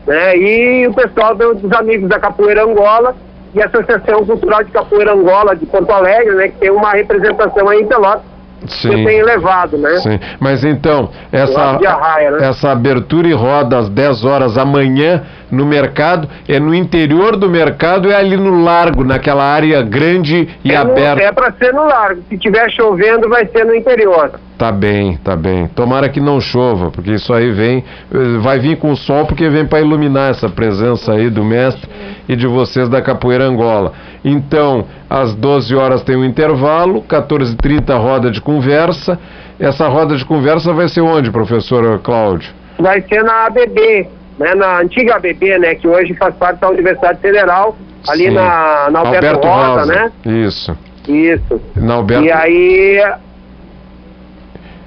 né? E o pessoal do- dos amigos da Capoeira Angola e a Associação Cultural de Capoeira Angola de Porto Alegre, né? Que tem uma representação aí em Pelotas, que eu tenho levado, né? Sim, mas então, essa, Arraia, né? essa abertura e roda às 10 horas amanhã no mercado, é no interior do mercado, é ali no largo, naquela área grande e É no- aberta. É para ser no largo. Se tiver chovendo, vai ser no interior. Tá bem, tá bem. Tomara que não chova, porque isso aí vem, vai vir com o sol, porque vem para iluminar essa presença aí do mestre e de vocês da Capoeira Angola. Então, às 12 horas tem um intervalo, 14h30 roda de conversa. Essa roda de conversa vai ser onde, professor Cláudio? vai ser na ABB, né, na antiga ABB, né, que hoje faz parte da Universidade Federal, ali Sim. na, na Alberto, Rosa, né? Isso. Isso. Na Alberto. E aí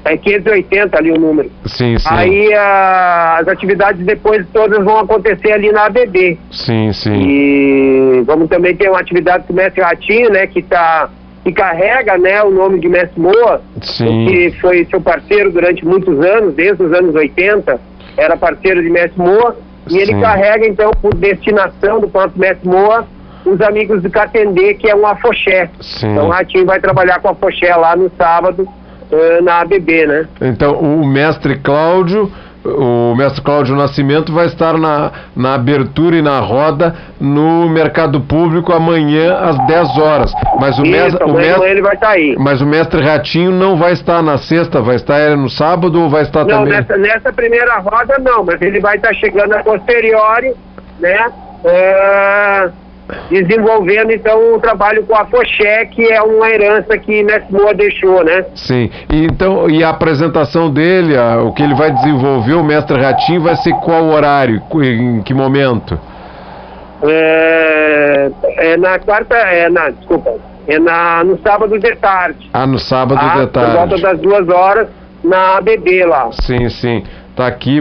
é 580 ali o número. Sim, sim. Aí ah, as atividades depois todas vão acontecer ali na ABB. Sim, sim. E vamos também ter uma atividade com o mestre Ratinho, né, que tá que carrega, né, o nome de mestre Moa, Sim. que foi seu parceiro durante muitos anos, desde os anos 80, era parceiro de Mestre Moa, e ele Sim. carrega, então, por destinação do próprio Mestre Moa, os amigos do Catendê, que é um afoxé. Sim. Então o Ratinho vai trabalhar com afoxé lá no sábado, eh, na ABB, né? Então, o mestre Cláudio, o mestre Cláudio Nascimento vai estar na, na abertura e na roda no mercado público amanhã às 10 horas. Mas o, Isso, o amanhã mestre, ele vai estar aí. mas o mestre Ratinho não vai estar na sexta, vai estar no sábado ou vai estar Não, também? nessa, nessa primeira roda não, mas ele vai estar chegando a posteriori, né? eh, desenvolvendo então um trabalho com a Foché, que é uma herança que Mestre Moa deixou, né? Sim. E, então, e a apresentação dele, a- o que ele vai desenvolver, o mestre Ratinho, vai ser qual horário? Em que momento? É, é na quarta, é na, desculpa, é na, no sábado de tarde. Ah, no sábado tá? de Por volta tarde. das duas horas na ABB lá. Sim, sim. Está aqui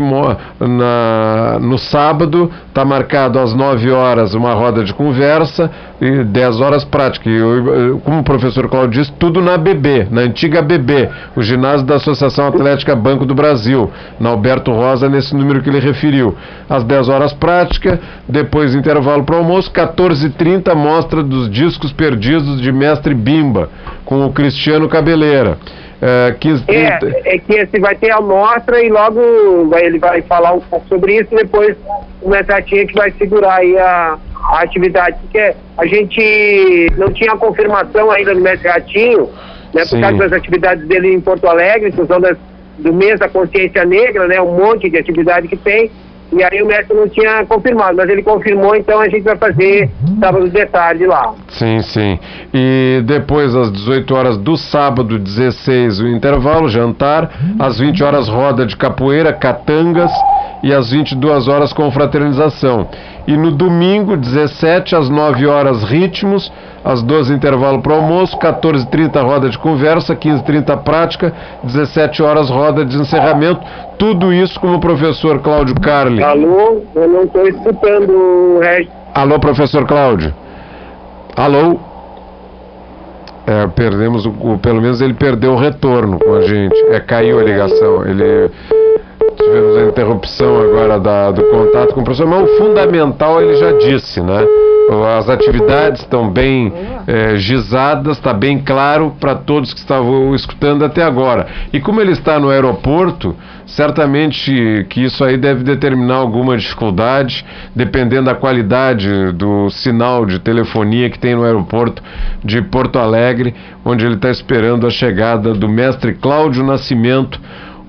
na, no sábado, está marcado às 9 horas uma roda de conversa e 10 horas prática. Eu, como o professor Claudio disse, tudo na BB, na antiga BB, o ginásio da Associação Atlética Banco do Brasil, na Alberto Rosa, nesse número que ele referiu. Às 10 horas prática, depois intervalo para almoço, 14h30, mostra dos discos perdidos de Mestre Bimba, com o Cristiano Cabeleira. É, 15, é, é que esse vai ter a amostra e logo vai, ele vai falar um pouco sobre isso e depois o Metratinha que vai segurar aí a, a atividade, porque a gente não tinha confirmação ainda no Mestre Ratinho, né, por causa das atividades dele em Porto Alegre, em função das, do mês da consciência negra, né, um monte de atividade que tem, e aí o mestre não tinha confirmado, mas ele confirmou, então a gente vai fazer sábado de tarde lá. Sim, sim. E depois, às 18 horas do sábado, 16, o intervalo, jantar. Às 20 horas, roda de capoeira, catangas. E às 22 horas, confraternização. E no domingo, 17 às 9 horas, ritmos às 12 intervalo para almoço, 14h30 roda de conversa, 15h30 prática, 17 horas roda de encerramento. Tudo isso com o professor Cláudio Carli. Alô, eu não estou escutando o resto. Alô, professor Cláudio. Alô. É, perdemos o, o, pelo menos ele perdeu o retorno com a gente. É, caiu a ligação. Ele tivemos a interrupção agora da, do contato com o professor, mas o fundamental ele já disse, né? As atividades estão bem é, gizadas, está bem claro para todos que estavam escutando até agora. E como ele está no aeroporto, certamente que isso aí deve determinar alguma dificuldade, dependendo da qualidade do sinal de telefonia que tem no aeroporto de Porto Alegre, onde ele está esperando a chegada do mestre Cláudio Nascimento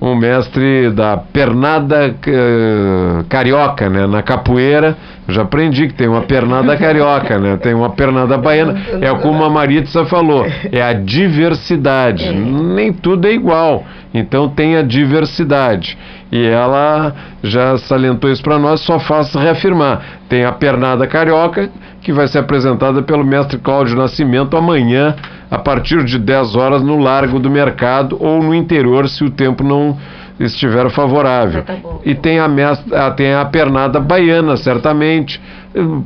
um mestre da pernada uh, carioca, né? Na capoeira, eu já aprendi que tem uma pernada carioca, né? Tem uma pernada baiana. É como a Maritza falou, é a diversidade. Nem tudo é igual. Então tem a diversidade. E ela já salientou isso para nós, só faço reafirmar. Tem a pernada carioca, que vai ser apresentada pelo mestre Cláudio Nascimento amanhã a partir de 10 horas no Largo do Mercado ou no interior, se o tempo não estiver favorável. Tá e tem a, mestra, tem a pernada baiana, certamente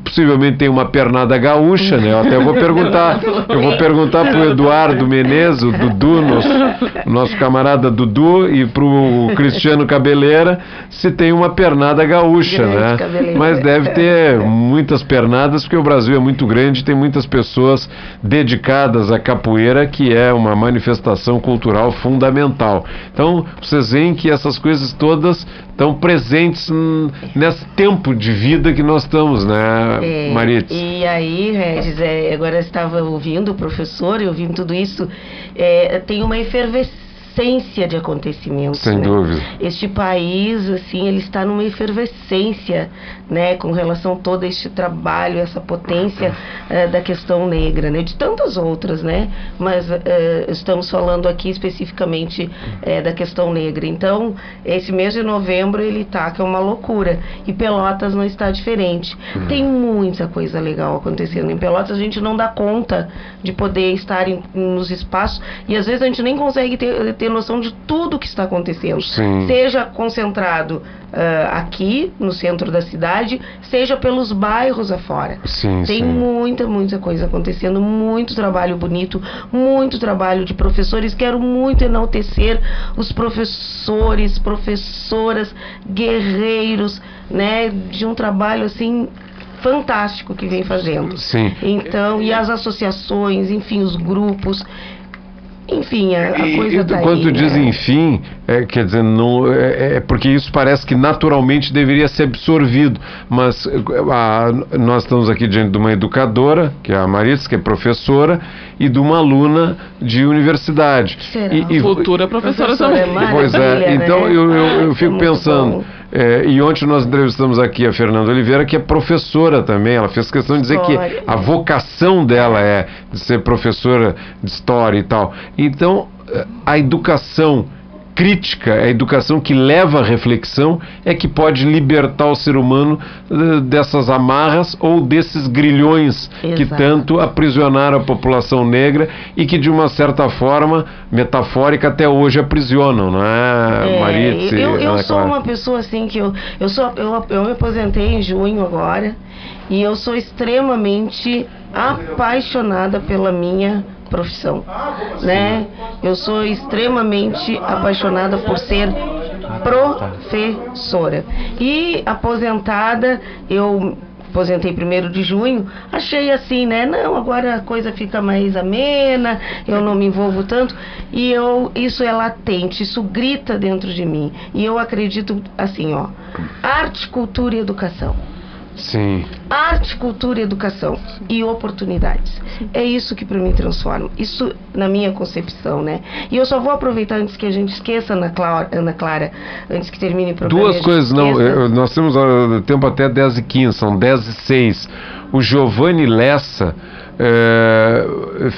possivelmente tem uma pernada gaúcha, né? Eu até vou perguntar, eu vou perguntar para o Eduardo Menezes, o Dudu, nosso, nosso camarada Dudu, e para o Cristiano Cabeleira, se tem uma pernada gaúcha, né? Mas deve ter muitas pernadas, porque o Brasil é muito grande, tem muitas pessoas dedicadas à capoeira, que é uma manifestação cultural fundamental. Então, vocês veem que essas coisas todas estão presentes nesse tempo de vida que nós estamos, né, é, Maritz? E aí, Regis, é, agora estava ouvindo o professor e ouvindo tudo isso, é, tem uma efervescência efervescência de acontecimentos. Sem né? dúvida. Este país, assim, ele está numa efervescência, né, com relação a todo este trabalho, essa potência uh, da questão negra, né, de tantas outras, né, mas uh, estamos falando aqui especificamente uh, da questão negra. Então, esse mês de novembro ele tá que é uma loucura e Pelotas não está diferente. Uhum. Tem muita coisa legal acontecendo em Pelotas, a gente não dá conta de poder estar em, nos espaços e às vezes a gente nem consegue ter, ter ter noção de tudo que está acontecendo. Sim. Seja concentrado uh, aqui no centro da cidade, seja pelos bairros afora. Sim, Tem sim. muita, muita coisa acontecendo, muito trabalho bonito, muito trabalho de professores. Quero muito enaltecer os professores, professoras, guerreiros, né, de um trabalho assim fantástico que vem fazendo. Sim. Então, e as associações, enfim, os grupos. Enfim, a, a coisa tá Quando aí, tu diz né? enfim, é, quer dizer, não, é, é porque isso parece que naturalmente deveria ser absorvido. Mas a, nós estamos aqui diante de uma educadora, que é a Marisa, que é professora, e de uma aluna de universidade. Será? E, e, Futura professora Professora também. é Pois é, então né? eu, eu, eu fico pensando. bom. É, e ontem nós entrevistamos aqui a Fernanda Oliveira, que é professora também. Ela fez questão de dizer que História. a vocação dela é de ser professora de história e tal. Então, eh, a educação crítica, a educação que leva à reflexão é que pode libertar o ser humano uh, dessas amarras ou desses grilhões Exato. que tanto aprisionaram a população negra e que de uma certa forma metafórica até hoje aprisionam, não é, é Maritze? Eu, eu sou uma pessoa assim que eu, eu, sou, eu, eu me aposentei em junho agora e eu sou extremamente apaixonada pela minha profissão, né? Eu sou extremamente apaixonada por ser professora. E aposentada, eu aposentei primeiro de junho, achei assim, né? Não, agora a coisa fica mais amena, eu não me envolvo tanto. E eu, isso é latente, isso grita dentro de mim. E eu acredito assim, ó, arte, cultura e educação. Sim. Arte, cultura e educação e oportunidades. É isso que para mim transforma. Isso na minha concepção, né? E eu só vou aproveitar antes que a gente esqueça, Ana Clara, Ana Clara antes que termine o programa. Duas coisas, não. Eu, nós temos uh, tempo até 10 e 15, são 10 e 6. O Giovanni Lessa é,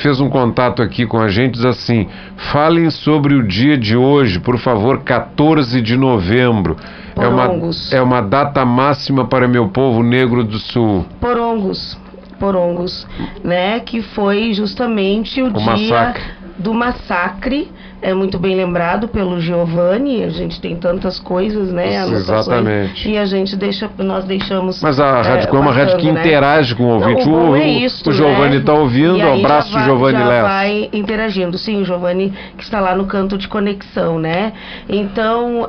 fez um contato aqui com a gente, diz assim: falem sobre o dia de hoje, por favor, 14 de novembro. É uma, é uma data máxima para meu povo negro do sul. Porongos. Porongos, né? Que foi justamente o, o dia massacre. Do massacre é muito bem lembrado pelo Giovanni. A gente tem tantas coisas, né? Exatamente. E a gente deixa, nós deixamos. Mas a Rádio é, é uma rádio que né? interage com o ouvinte. Não, o, é isso, o Giovanni está né? ouvindo. Um abraço, vai, Giovanni já vai interagindo. Sim, o Giovanni que está lá no canto de conexão, né? Então.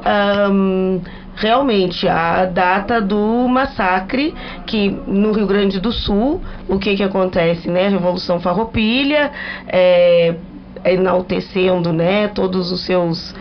Realmente a data do massacre que no Rio Grande do Sul o que que acontece né Revolução Farroupilha é, enaltecendo, né, todos os seus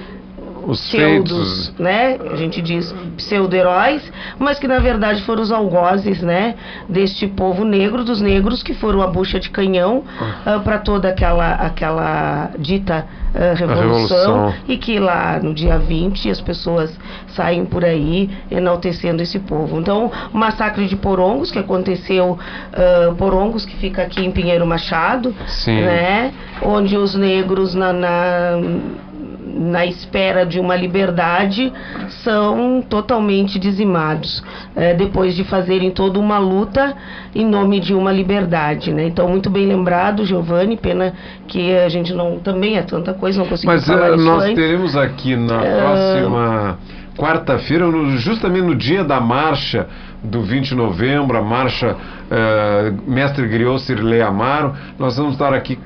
os pseudos, feitos. né? A gente diz pseudo-heróis, mas que na verdade foram os algozes, né? Deste povo negro, dos negros que foram a bucha de canhão uh, ah. ah, para toda aquela, aquela dita uh, revolução, revolução, e que lá no dia 20 as pessoas saem por aí enaltecendo esse povo. Então, o massacre de Porongos, que aconteceu, uh, Porongos, que fica aqui em Pinheiro Machado, Sim. né? Onde os negros na, na na espera de uma liberdade, são totalmente dizimados, é, depois de fazerem toda uma luta em nome de uma liberdade. Né? Então, muito bem lembrado, Giovanni, pena que a gente não também é tanta coisa, não conseguimos Mas falar uh, nós antes. teremos aqui na uh... próxima quarta-feira, justamente no dia da marcha do 20 de novembro, a marcha uh, Mestre Griot Cirlei Amaro. Nós vamos estar aqui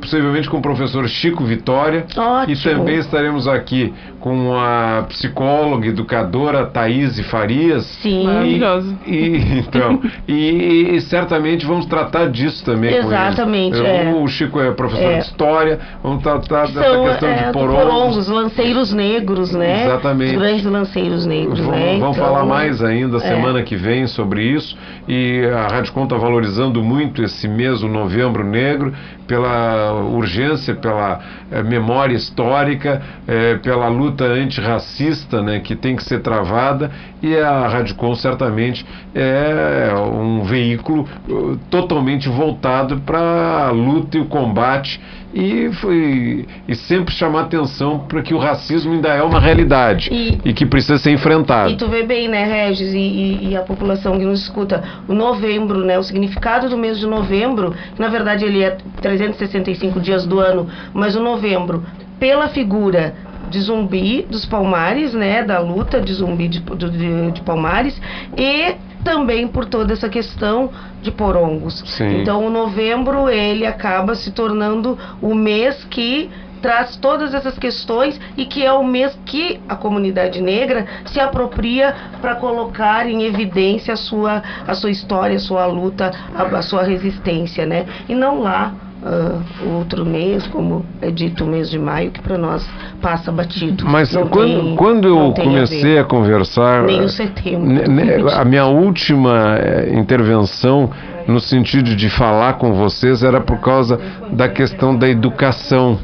possivelmente com o professor Chico Vitória Ótimo. e também estaremos aqui com a psicóloga, educadora Thaís Farias. Sim. Maravilhoso. E, então, e, e, certamente vamos tratar disso também Exatamente, com ele. É. O Chico é professor é. de História, vamos tratar dessa São, questão é, de porongos. porongos. lanceiros negros, né? Exatamente. Os grandes lanceiros negros, vamos, né? Vamos então, falar mais ainda semana que vem sobre isso. E a Rádio Com está valorizando muito esse mês, o Novembro Negro, pela urgência, pela é, memória histórica, é, pela luta antirracista né, que tem que ser travada. E a Radicom certamente é um veículo uh, totalmente voltado para a luta e o combate e, foi, e sempre chamar atenção para que o racismo ainda é uma realidade e, e, que precisa ser enfrentado. E tu vê bem, né, Regis, e, e, a população que nos escuta, o novembro, né, o significado do mês de novembro, que na verdade ele é 365 dias do ano, mas o novembro, pela figura de Zumbi dos Palmares, né, da luta de Zumbi de, de, de Palmares e também por toda essa questão de porongos. Sim. Então, o novembro ele acaba se tornando o mês que traz todas essas questões e que é o mês que a comunidade negra se apropria para colocar em evidência a sua, a sua história, a sua luta, a, a sua resistência, né? E não lá uh, outro mês, como é dito o mês de maio, que para nós passa batido. Mas não quando, tem, quando eu comecei a, a, conversar. Nem o setembro. A minha última eh, intervenção no sentido de falar com vocês era por causa da questão da educação.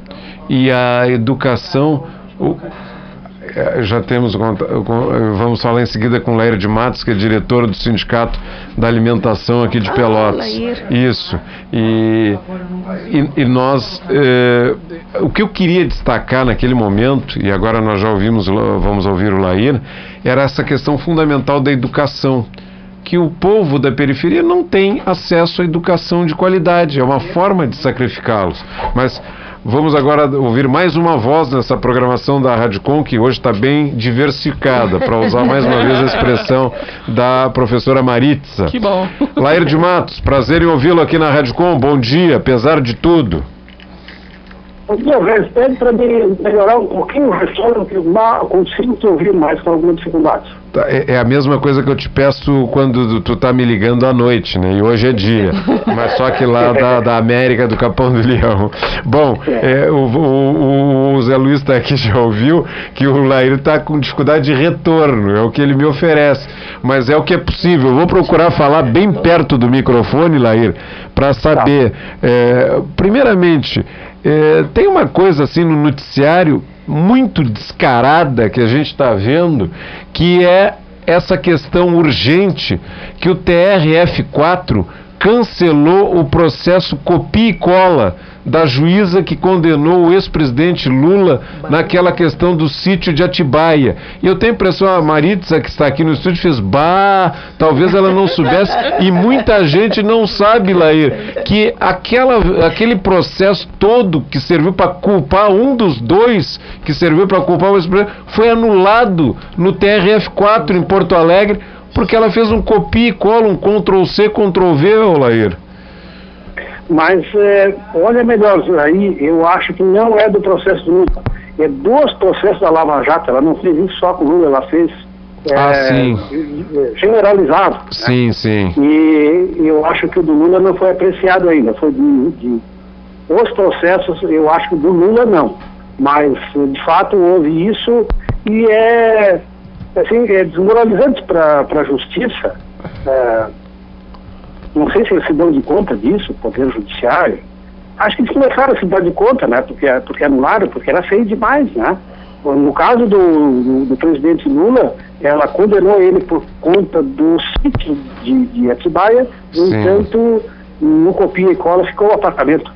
E a educação. O, já temos, vamos falar em seguida com o Lair de Matos, que é diretor do Sindicato da Alimentação aqui de ah, Pelotas. Isso. E, e, e nós, é, o que eu queria destacar naquele momento, e agora nós já ouvimos, vamos ouvir o Lair, era essa questão fundamental da educação que o povo da periferia não tem acesso à educação de qualidade. É uma forma de sacrificá-los. Mas vamos agora ouvir mais uma voz nessa programação da Rádio Com, que hoje está bem diversificada, para usar mais uma vez a expressão da professora Maritza. Que bom. Lair de Matos, prazer em ouvi-lo aqui na Rádio Com. Bom dia, apesar de tudo. Eu respeito para melhorar um pouquinho o retorno, que eu consigo te ouvir mais com alguma dificuldade. Tá, é, é, a mesma coisa que eu te peço quando tu tá me ligando à noite, né? E hoje é dia. Mas só que lá da, da América, do Capão do Leão. Bom, é, o, o, o, Zé Luiz está aqui, já ouviu que o Lair está com dificuldade de retorno, é o que ele me oferece. Mas é o que é possível. Eu vou procurar falar bem perto do microfone, Lair, para saber. Tá. É, primeiramente, é, tem uma coisa assim no noticiário muito descarada que a gente está vendo, que é essa questão urgente que o TRF4 cancelou o processo copia e cola da juíza que condenou o ex-presidente Lula naquela questão do sítio de Atibaia. E eu tenho a impressão, a Maritza, que está aqui no estúdio, fez bah, talvez ela não soubesse, e muita gente não sabe, Lair, que aquela, aquele processo todo que serviu para culpar um dos dois, que serviu para culpar o ex-presidente, foi anulado no TRF4 em Porto Alegre porque ela fez um copia e cola, um Ctrl C, Ctrl V, Olair. Mas, é, olha melhor, aí eu acho que não é do processo do Lula. É dos processos da Lava Jato. Ela não fez isso só com o Lula, ela fez é, ah, sim. generalizado. Né? Sim, né? sim. E eu acho que o do Lula não foi apreciado ainda. Foi de, de, os processos, eu acho que do Lula não. Mas, de fato, houve isso e é assim, é desmoralizante para a justiça. É, não sei se eles se dão de conta disso, o Poder Judiciário. Acho que eles começaram a se dar de conta, né? Porque, porque anularam, porque era feio demais, né? No caso do, do, presidente Lula, ela condenou ele por conta do sítio de, de Atibaia, no entanto, no copia e cola ficou o apartamento.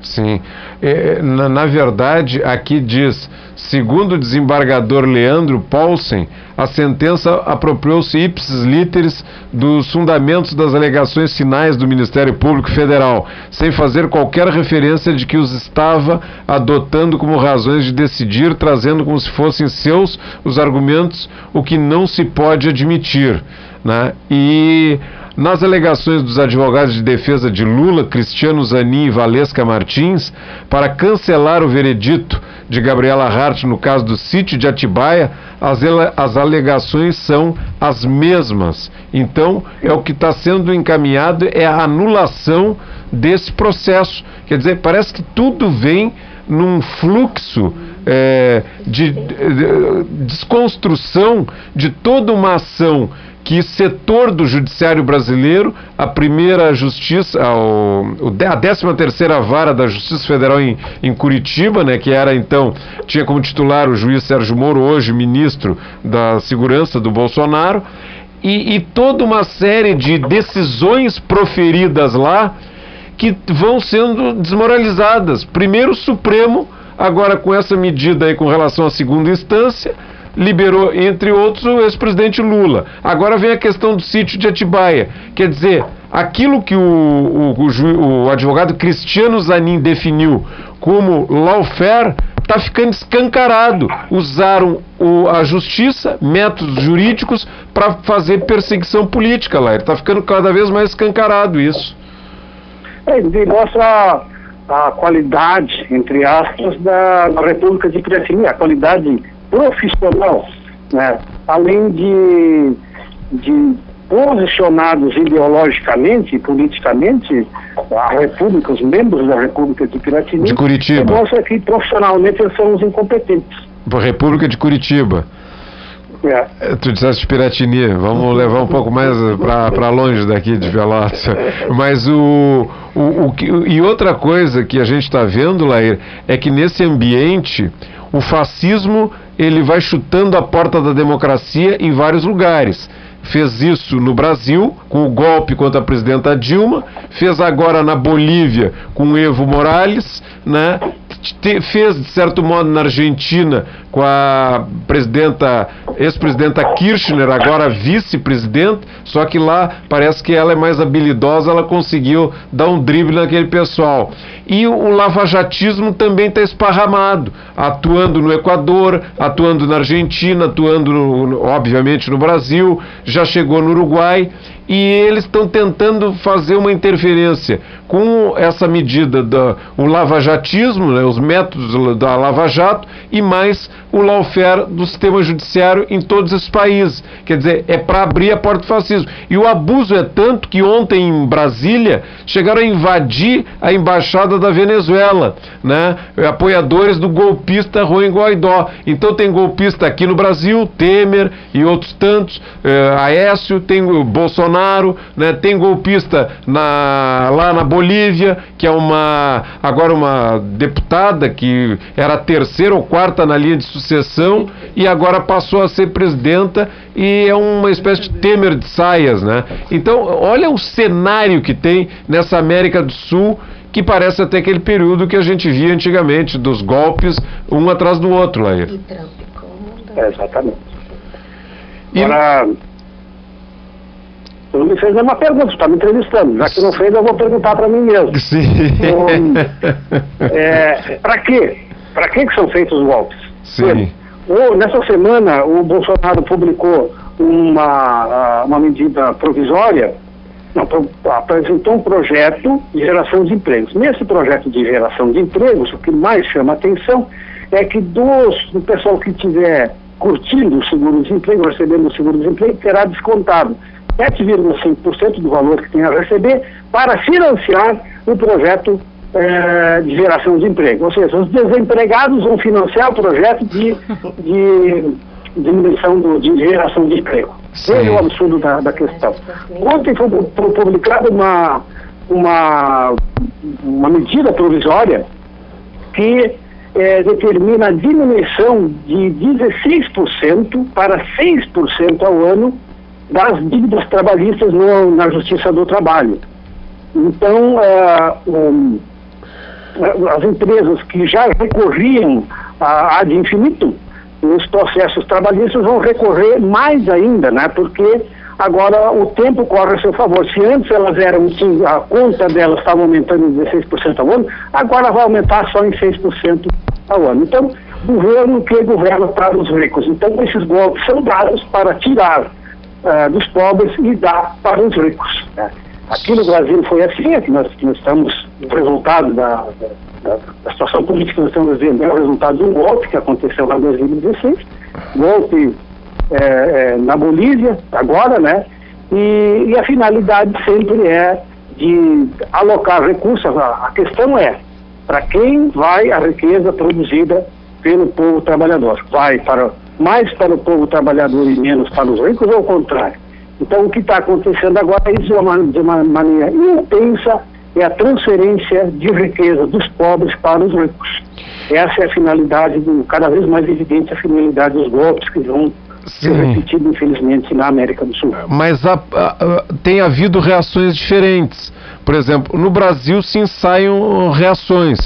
Sim. É, na, na, verdade, aqui diz: segundo o desembargador Leandro Paulsen, a sentença apropriou-se ipsis literis dos fundamentos das alegações finais do Ministério Público Federal, sem fazer qualquer referência de que os estava adotando como razões de decidir, trazendo como se fossem seus os argumentos, o que não se pode admitir. Né? E nas alegações dos advogados de defesa de Lula, Cristiano Zanin e Valesca Martins, para cancelar o veredito de Gabriela Hart no caso do sítio de Atibaia, as, as alegações são as mesmas. Então, é o que está sendo encaminhado é a anulação desse processo. Quer dizer, parece que tudo vem num fluxo é, de, de, de desconstrução de toda uma ação que setor do judiciário brasileiro, a primeira justiça, a, a 13 terceira vara da Justiça Federal em, em, Curitiba, né, que era então, tinha como titular o juiz Sérgio Moro, hoje ministro da Segurança do Bolsonaro, e, e toda uma série de decisões proferidas lá que vão sendo desmoralizadas. Primeiro o Supremo, agora com essa medida aí com relação à segunda instância, liberou, entre outros, o ex-presidente Lula. Agora vem a questão do sítio de Atibaia. Quer dizer, aquilo que o, o, o, o advogado Cristiano Zanin definiu como lawfare está ficando escancarado. Usaram o, a justiça, métodos jurídicos, para fazer perseguição política lá. Está ficando cada vez mais escancarado isso. É, mostra a, qualidade, entre aspas, da, da República de Piracini, a qualidade profissional, né? além de, de posicionados ideologicamente e politicamente, a República, os membros da República de Piratini, de Curitiba. demonstra que profissionalmente eles são os incompetentes. República de Curitiba. É. é tu disseste Piratini, vamos levar um pouco mais para longe daqui de Pelotas. Mas o, o, o, E outra coisa que a gente está vendo, Lair, é que nesse ambiente o fascismo ele vai chutando a porta da democracia em vários lugares. Fez isso no Brasil, com o golpe contra a presidenta Dilma, fez agora na Bolívia com Evo Morales, né? Te- fez de certo modo na Argentina com a presidenta, ex-presidenta Kirchner, agora vice-presidente, só que lá parece que ela é mais habilidosa, ela conseguiu dar um drible naquele pessoal. E o, lavajatismo também está esparramado, atuando no Equador, atuando na Argentina, atuando, no- obviamente, no Brasil, já chegou no Uruguai e eles estão tentando fazer uma interferência com essa medida do o lavajatismo, né, os métodos da Lava Jato e mais o lawfare do sistema judiciário em todos esses países. Quer dizer, é para abrir a porta do fascismo. E o abuso é tanto que ontem em Brasília chegaram a invadir a embaixada da Venezuela, né, apoiadores do golpista Juan Guaidó. Então tem golpista aqui no Brasil, Temer e outros tantos, eh, Aécio, tem o Bolsonaro, né, tem golpista na- lá na Bolívia, que é uma agora uma deputada que era terceira ou quarta na linha de sucessão e agora passou a ser presidenta e é uma espécie de Temer de saias, né? Então, olha o cenário que tem nessa América do Sul que parece até aquele período que a gente via antigamente, dos golpes um atrás do outro, Lair. É, exatamente. E- Agora, tu me fez uma pergunta, você está me entrevistando. Já que não fez, eu vou perguntar para mim mesmo. Sim. É, para quê? Para que são feitos os golpes? Sim. Ou, nessa semana, o Bolsonaro publicou uma, uma medida provisória, não, apresentou um projeto de geração de empregos. Nesse projeto de geração de empregos, o que mais chama atenção é que dos, do pessoal que tiver curtindo o seguro-desemprego, recebendo o seguro-desemprego, terá descontado 7,5% do valor que tem a receber para financiar o projeto eh, de geração de emprego. Ou seja, os desempregados vão financiar o projeto de, de diminuição do, de geração de emprego. Sim. Veja o absurdo da, da questão. Ontem foi pu- publicada uma, uma, uma medida provisória que eh, determina a diminuição de 16% para 6% ao ano das dívidas trabalhistas no- na Justiça do Trabalho. Então, eh, o- as empresas que já recorriam a ad infinitum, os processos trabalhistas vão recorrer mais ainda, né? Porque agora o tempo corre a seu favor. Se antes elas eram, a conta delas estava aumentando em 16% ao ano, agora vai aumentar só em 6% ao ano. Então, governo que governa para os ricos. Então, esses golpes são dados para tirar ah, dos pobres e dar para os ricos. né? Aqui no Brasil foi assim, aqui nós, nós estamos, o resultado da, da, da situação política que nós estamos vivendo é o resultado de um golpe que aconteceu lá em 2016, golpe é, é, na Bolívia, agora, né? E, e a finalidade sempre é de alocar recursos. A, a questão é para quem vai a riqueza produzida pelo povo trabalhador? Vai para mais para o povo trabalhador e menos para os ricos ou ao contrário? Então, o que está acontecendo agora é isso de uma, de uma maneira intensa, é a transferência de riqueza dos pobres para os ricos. Essa é a finalidade, do, cada vez mais evidente, a finalidade dos golpes que vão ser Sim. repetidos, infelizmente, na América do Sul. Mas há- há- tem havido reações diferentes. Por exemplo, no Brasil se ensaiam reações.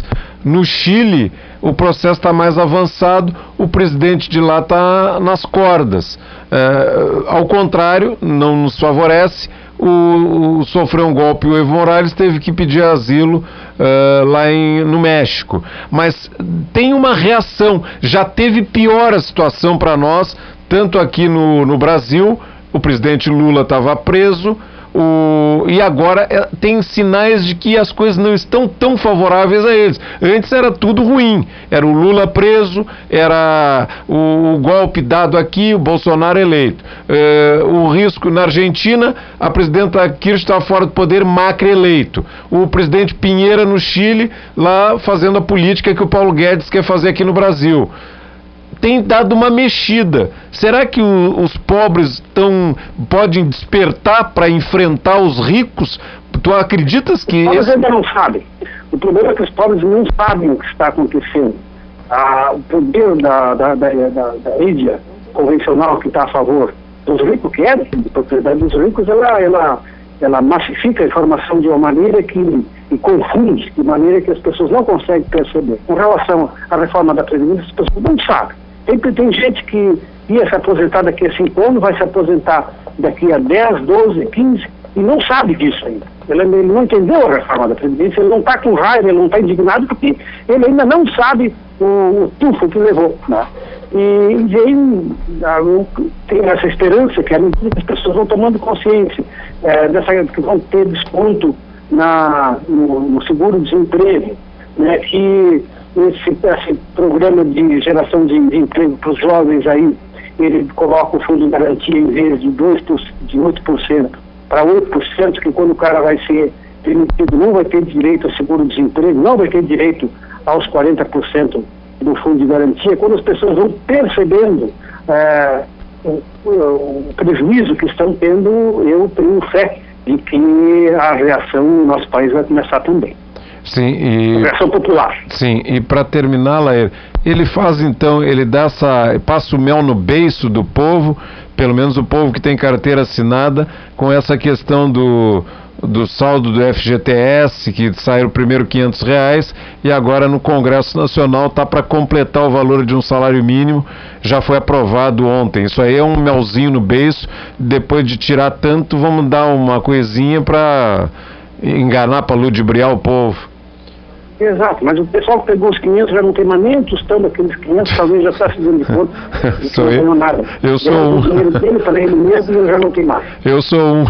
No Chile, o processo está mais avançado, o presidente de lá está nas cordas. É, ao contrário, não nos favorece. O, o- sofreu um golpe, o Evo Morales teve que pedir asilo é, lá em- no México. Mas tem uma reação. Já teve pior a situação para nós, tanto aqui no, no Brasil, o presidente Lula estava preso. O- e agora é, tem sinais de que as coisas não estão tão favoráveis a eles. Antes era tudo ruim. Era o Lula preso, era o, o golpe dado aqui, o Bolsonaro eleito. É, o risco na Argentina, a presidenta Kirchner está fora do poder, Macri eleito. O presidente Pinheira no Chile, lá fazendo a política que o Paulo Guedes quer fazer aqui no Brasil tem dado uma mexida. Será que o- os pobres tão, podem despertar para enfrentar os ricos? Tu acreditas que. Os pobres esse- ainda não sabem. O problema é que os pobres não sabem o que está acontecendo. a, o poder da, da, da, da, da mídia convencional que está a favor dos ricos, que é de propriedade dos ricos, ela, ela, ela massifica a informação de uma maneira que e confunde, de maneira que as pessoas não conseguem perceber. Com relação à reforma da Previdência, as pessoas não sabem. Sempre tem gente que ia se aposentar daqui a cinco anos, vai se aposentar daqui a 10, 12, 15 e não sabe disso ainda. Ele, ele não entendeu a reforma da Previdência, ele não está com raiva, ele não está indignado porque ele ainda não sabe o, o tufo que levou. Né? E, e aí tem essa esperança que as pessoas vão tomando consciência é, dessa, que vão ter desconto na, no, no seguro-desemprego, né, que esse, esse programa de geração de, de emprego para os jovens aí, ele coloca o fundo de garantia em vez de, 2%, de 8% para 8%, que quando o cara vai ser demitido não vai ter direito a seguro-desemprego, não vai ter direito aos 40% do fundo de garantia, quando as pessoas vão percebendo é, o, o, prejuízo que estão tendo, eu tenho fé de que a reação no nosso país vai começar também. Sim, e... A reação popular. Sim, e para terminar, Laer, ele faz então, ele dá essa, passa o mel no beiço do povo, pelo menos o povo que tem carteira assinada, com essa questão do do saldo do FGTS, que saiu primeiro 500 reais, e agora no Congresso Nacional está para completar o valor de um salário mínimo, já foi aprovado ontem. Isso aí é um melzinho no beiço, depois de tirar tanto, vamos dar uma coisinha para enganar, para ludibriar o povo. Exato, mas o pessoal que pegou os 500 já não tem mais nem tostando aqueles 500, talvez já está se dando conta. sou eu. Nada. Eu sou um. O dele para ele mesmo e já não tem mais. Eu sou um.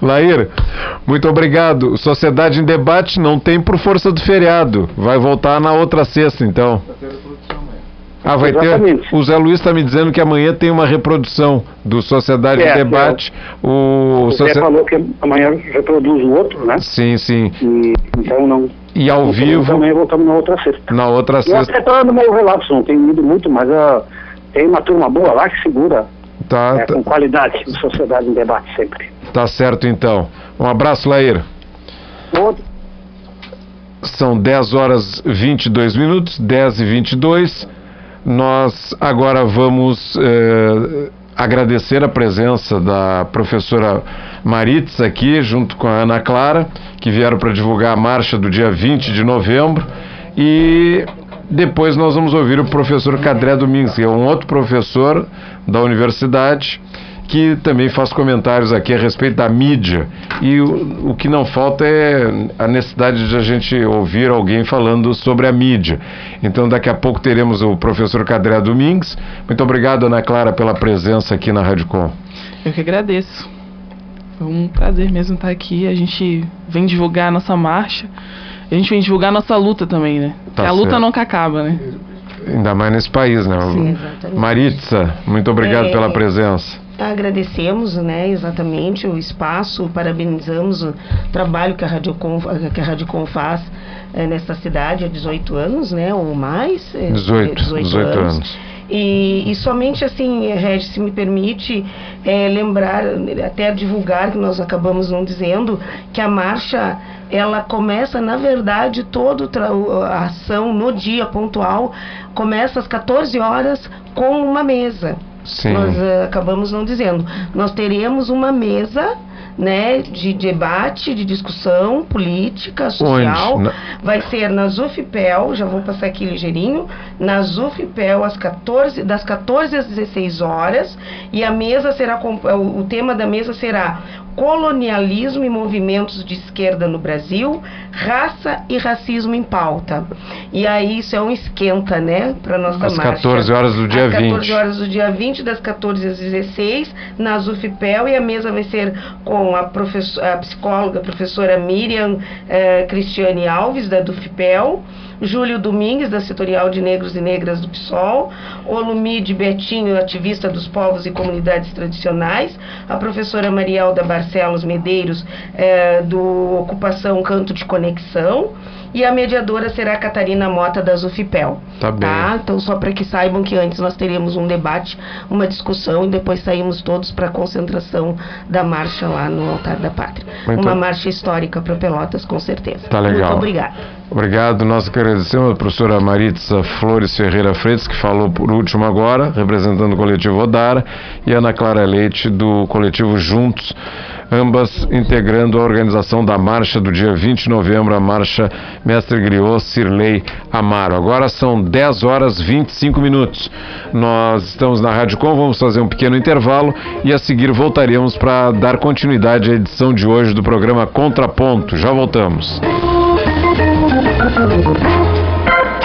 Lair, muito obrigado. Sociedade em Debate não tem por força do feriado. Vai voltar na outra sexta, então. Ah, vai Exatamente. ter. O Zé Luiz está me dizendo que amanhã tem uma reprodução do Sociedade é, em Debate. É. O, o Zé falou que amanhã reproduz o outro, né? Sim, sim. E, então não. E ao vivo. Também voltamos na outra sexta. Na outra sexta. Eu até estou dando meio relapso, não tenho ido muito, mas uh, tem uma turma boa lá que segura. Tá, é, tá. Com qualidade, Sociedade em Debate sempre. Tá certo então. Um abraço, Laíra. Outro. São 10 horas 22 minutos, 10 e 22 nós agora vamos eh, agradecer a presença da professora Maritza aqui, junto com a Ana Clara, que vieram para divulgar a marcha do dia 20 de novembro. E depois nós vamos ouvir o professor Cadré Domingues, que é um outro professor da universidade que também faz comentários aqui a respeito da mídia. E o, o que não falta é a necessidade de a gente ouvir alguém falando sobre a mídia. Então, daqui a pouco teremos o professor Cadré Domingues. Muito obrigado, Ana Clara, pela presença aqui na Rádio Com. Eu que agradeço. Foi um prazer mesmo estar aqui. A gente vem divulgar a nossa marcha. A gente vem divulgar a nossa luta também, né? Tá a luta nunca acaba, né? Ainda mais nesse país, né? Sim, Maritza, muito obrigado é... pela presença. Agradecemos, né, exatamente o espaço, parabenizamos o trabalho que a Radiocom, que a Radiocom faz é, nesta cidade há 18 anos, né, ou mais. É, 18, 18, 18 anos. anos. E, e, somente assim, Regis, se me permite é, lembrar, até divulgar, que nós acabamos não dizendo, que a marcha ela começa, na verdade, toda a ação no dia pontual, começa às 14 horas com uma mesa. Sim. Nós uh, acabamos não dizendo. Nós teremos uma mesa né, de debate, de discussão política, social. Onde? Vai ser na Zufipel, já vou passar aqui ligeirinho, na Zufipel às 14, das 14 às 16 horas, e a mesa será o tema da mesa será colonialismo e movimentos de esquerda no Brasil, raça e racismo em pauta. E aí isso é um esquenta, né, para nossa às marcha. Às 14 horas do dia às 20. Às 14 horas do dia 20, das 14 às 16, na Zufipel, e a mesa vai ser com a, a psicóloga, a professora Miriam eh, Cristiane Alves, da Dufipel, Júlio Domingues, da Setorial de Negros e Negras do PSOL, Olumide Betinho, ativista dos povos e comunidades tradicionais, a professora Marielda Barcelos Medeiros, eh, do Ocupação Canto de Conexão, e a mediadora será a Catarina Mota da Zufipel. Tá bem. Tá? Então, só para que saibam que antes nós teríamos um debate, uma discussão e depois saímos todos para a concentração da marcha lá no Altar da Pátria. Muito uma marcha histórica para Pelotas, com certeza. Tá legal. Muito obrigada. Obrigado. Nós que agradecemos a professora Maritza Flores Ferreira Freitas, que falou por último agora, representando o coletivo Odara, e Ana Clara Leite, do coletivo Juntos, ambas integrando a organização da marcha do dia 20 de novembro, a marcha Mestre Griot Cirlei Amaro. Agora são 10 horas 25 minutos. Nós estamos na Rádio Com, vamos fazer um pequeno intervalo e a seguir voltaremos para dar continuidade à edição de hoje do programa Contraponto. Já voltamos. You.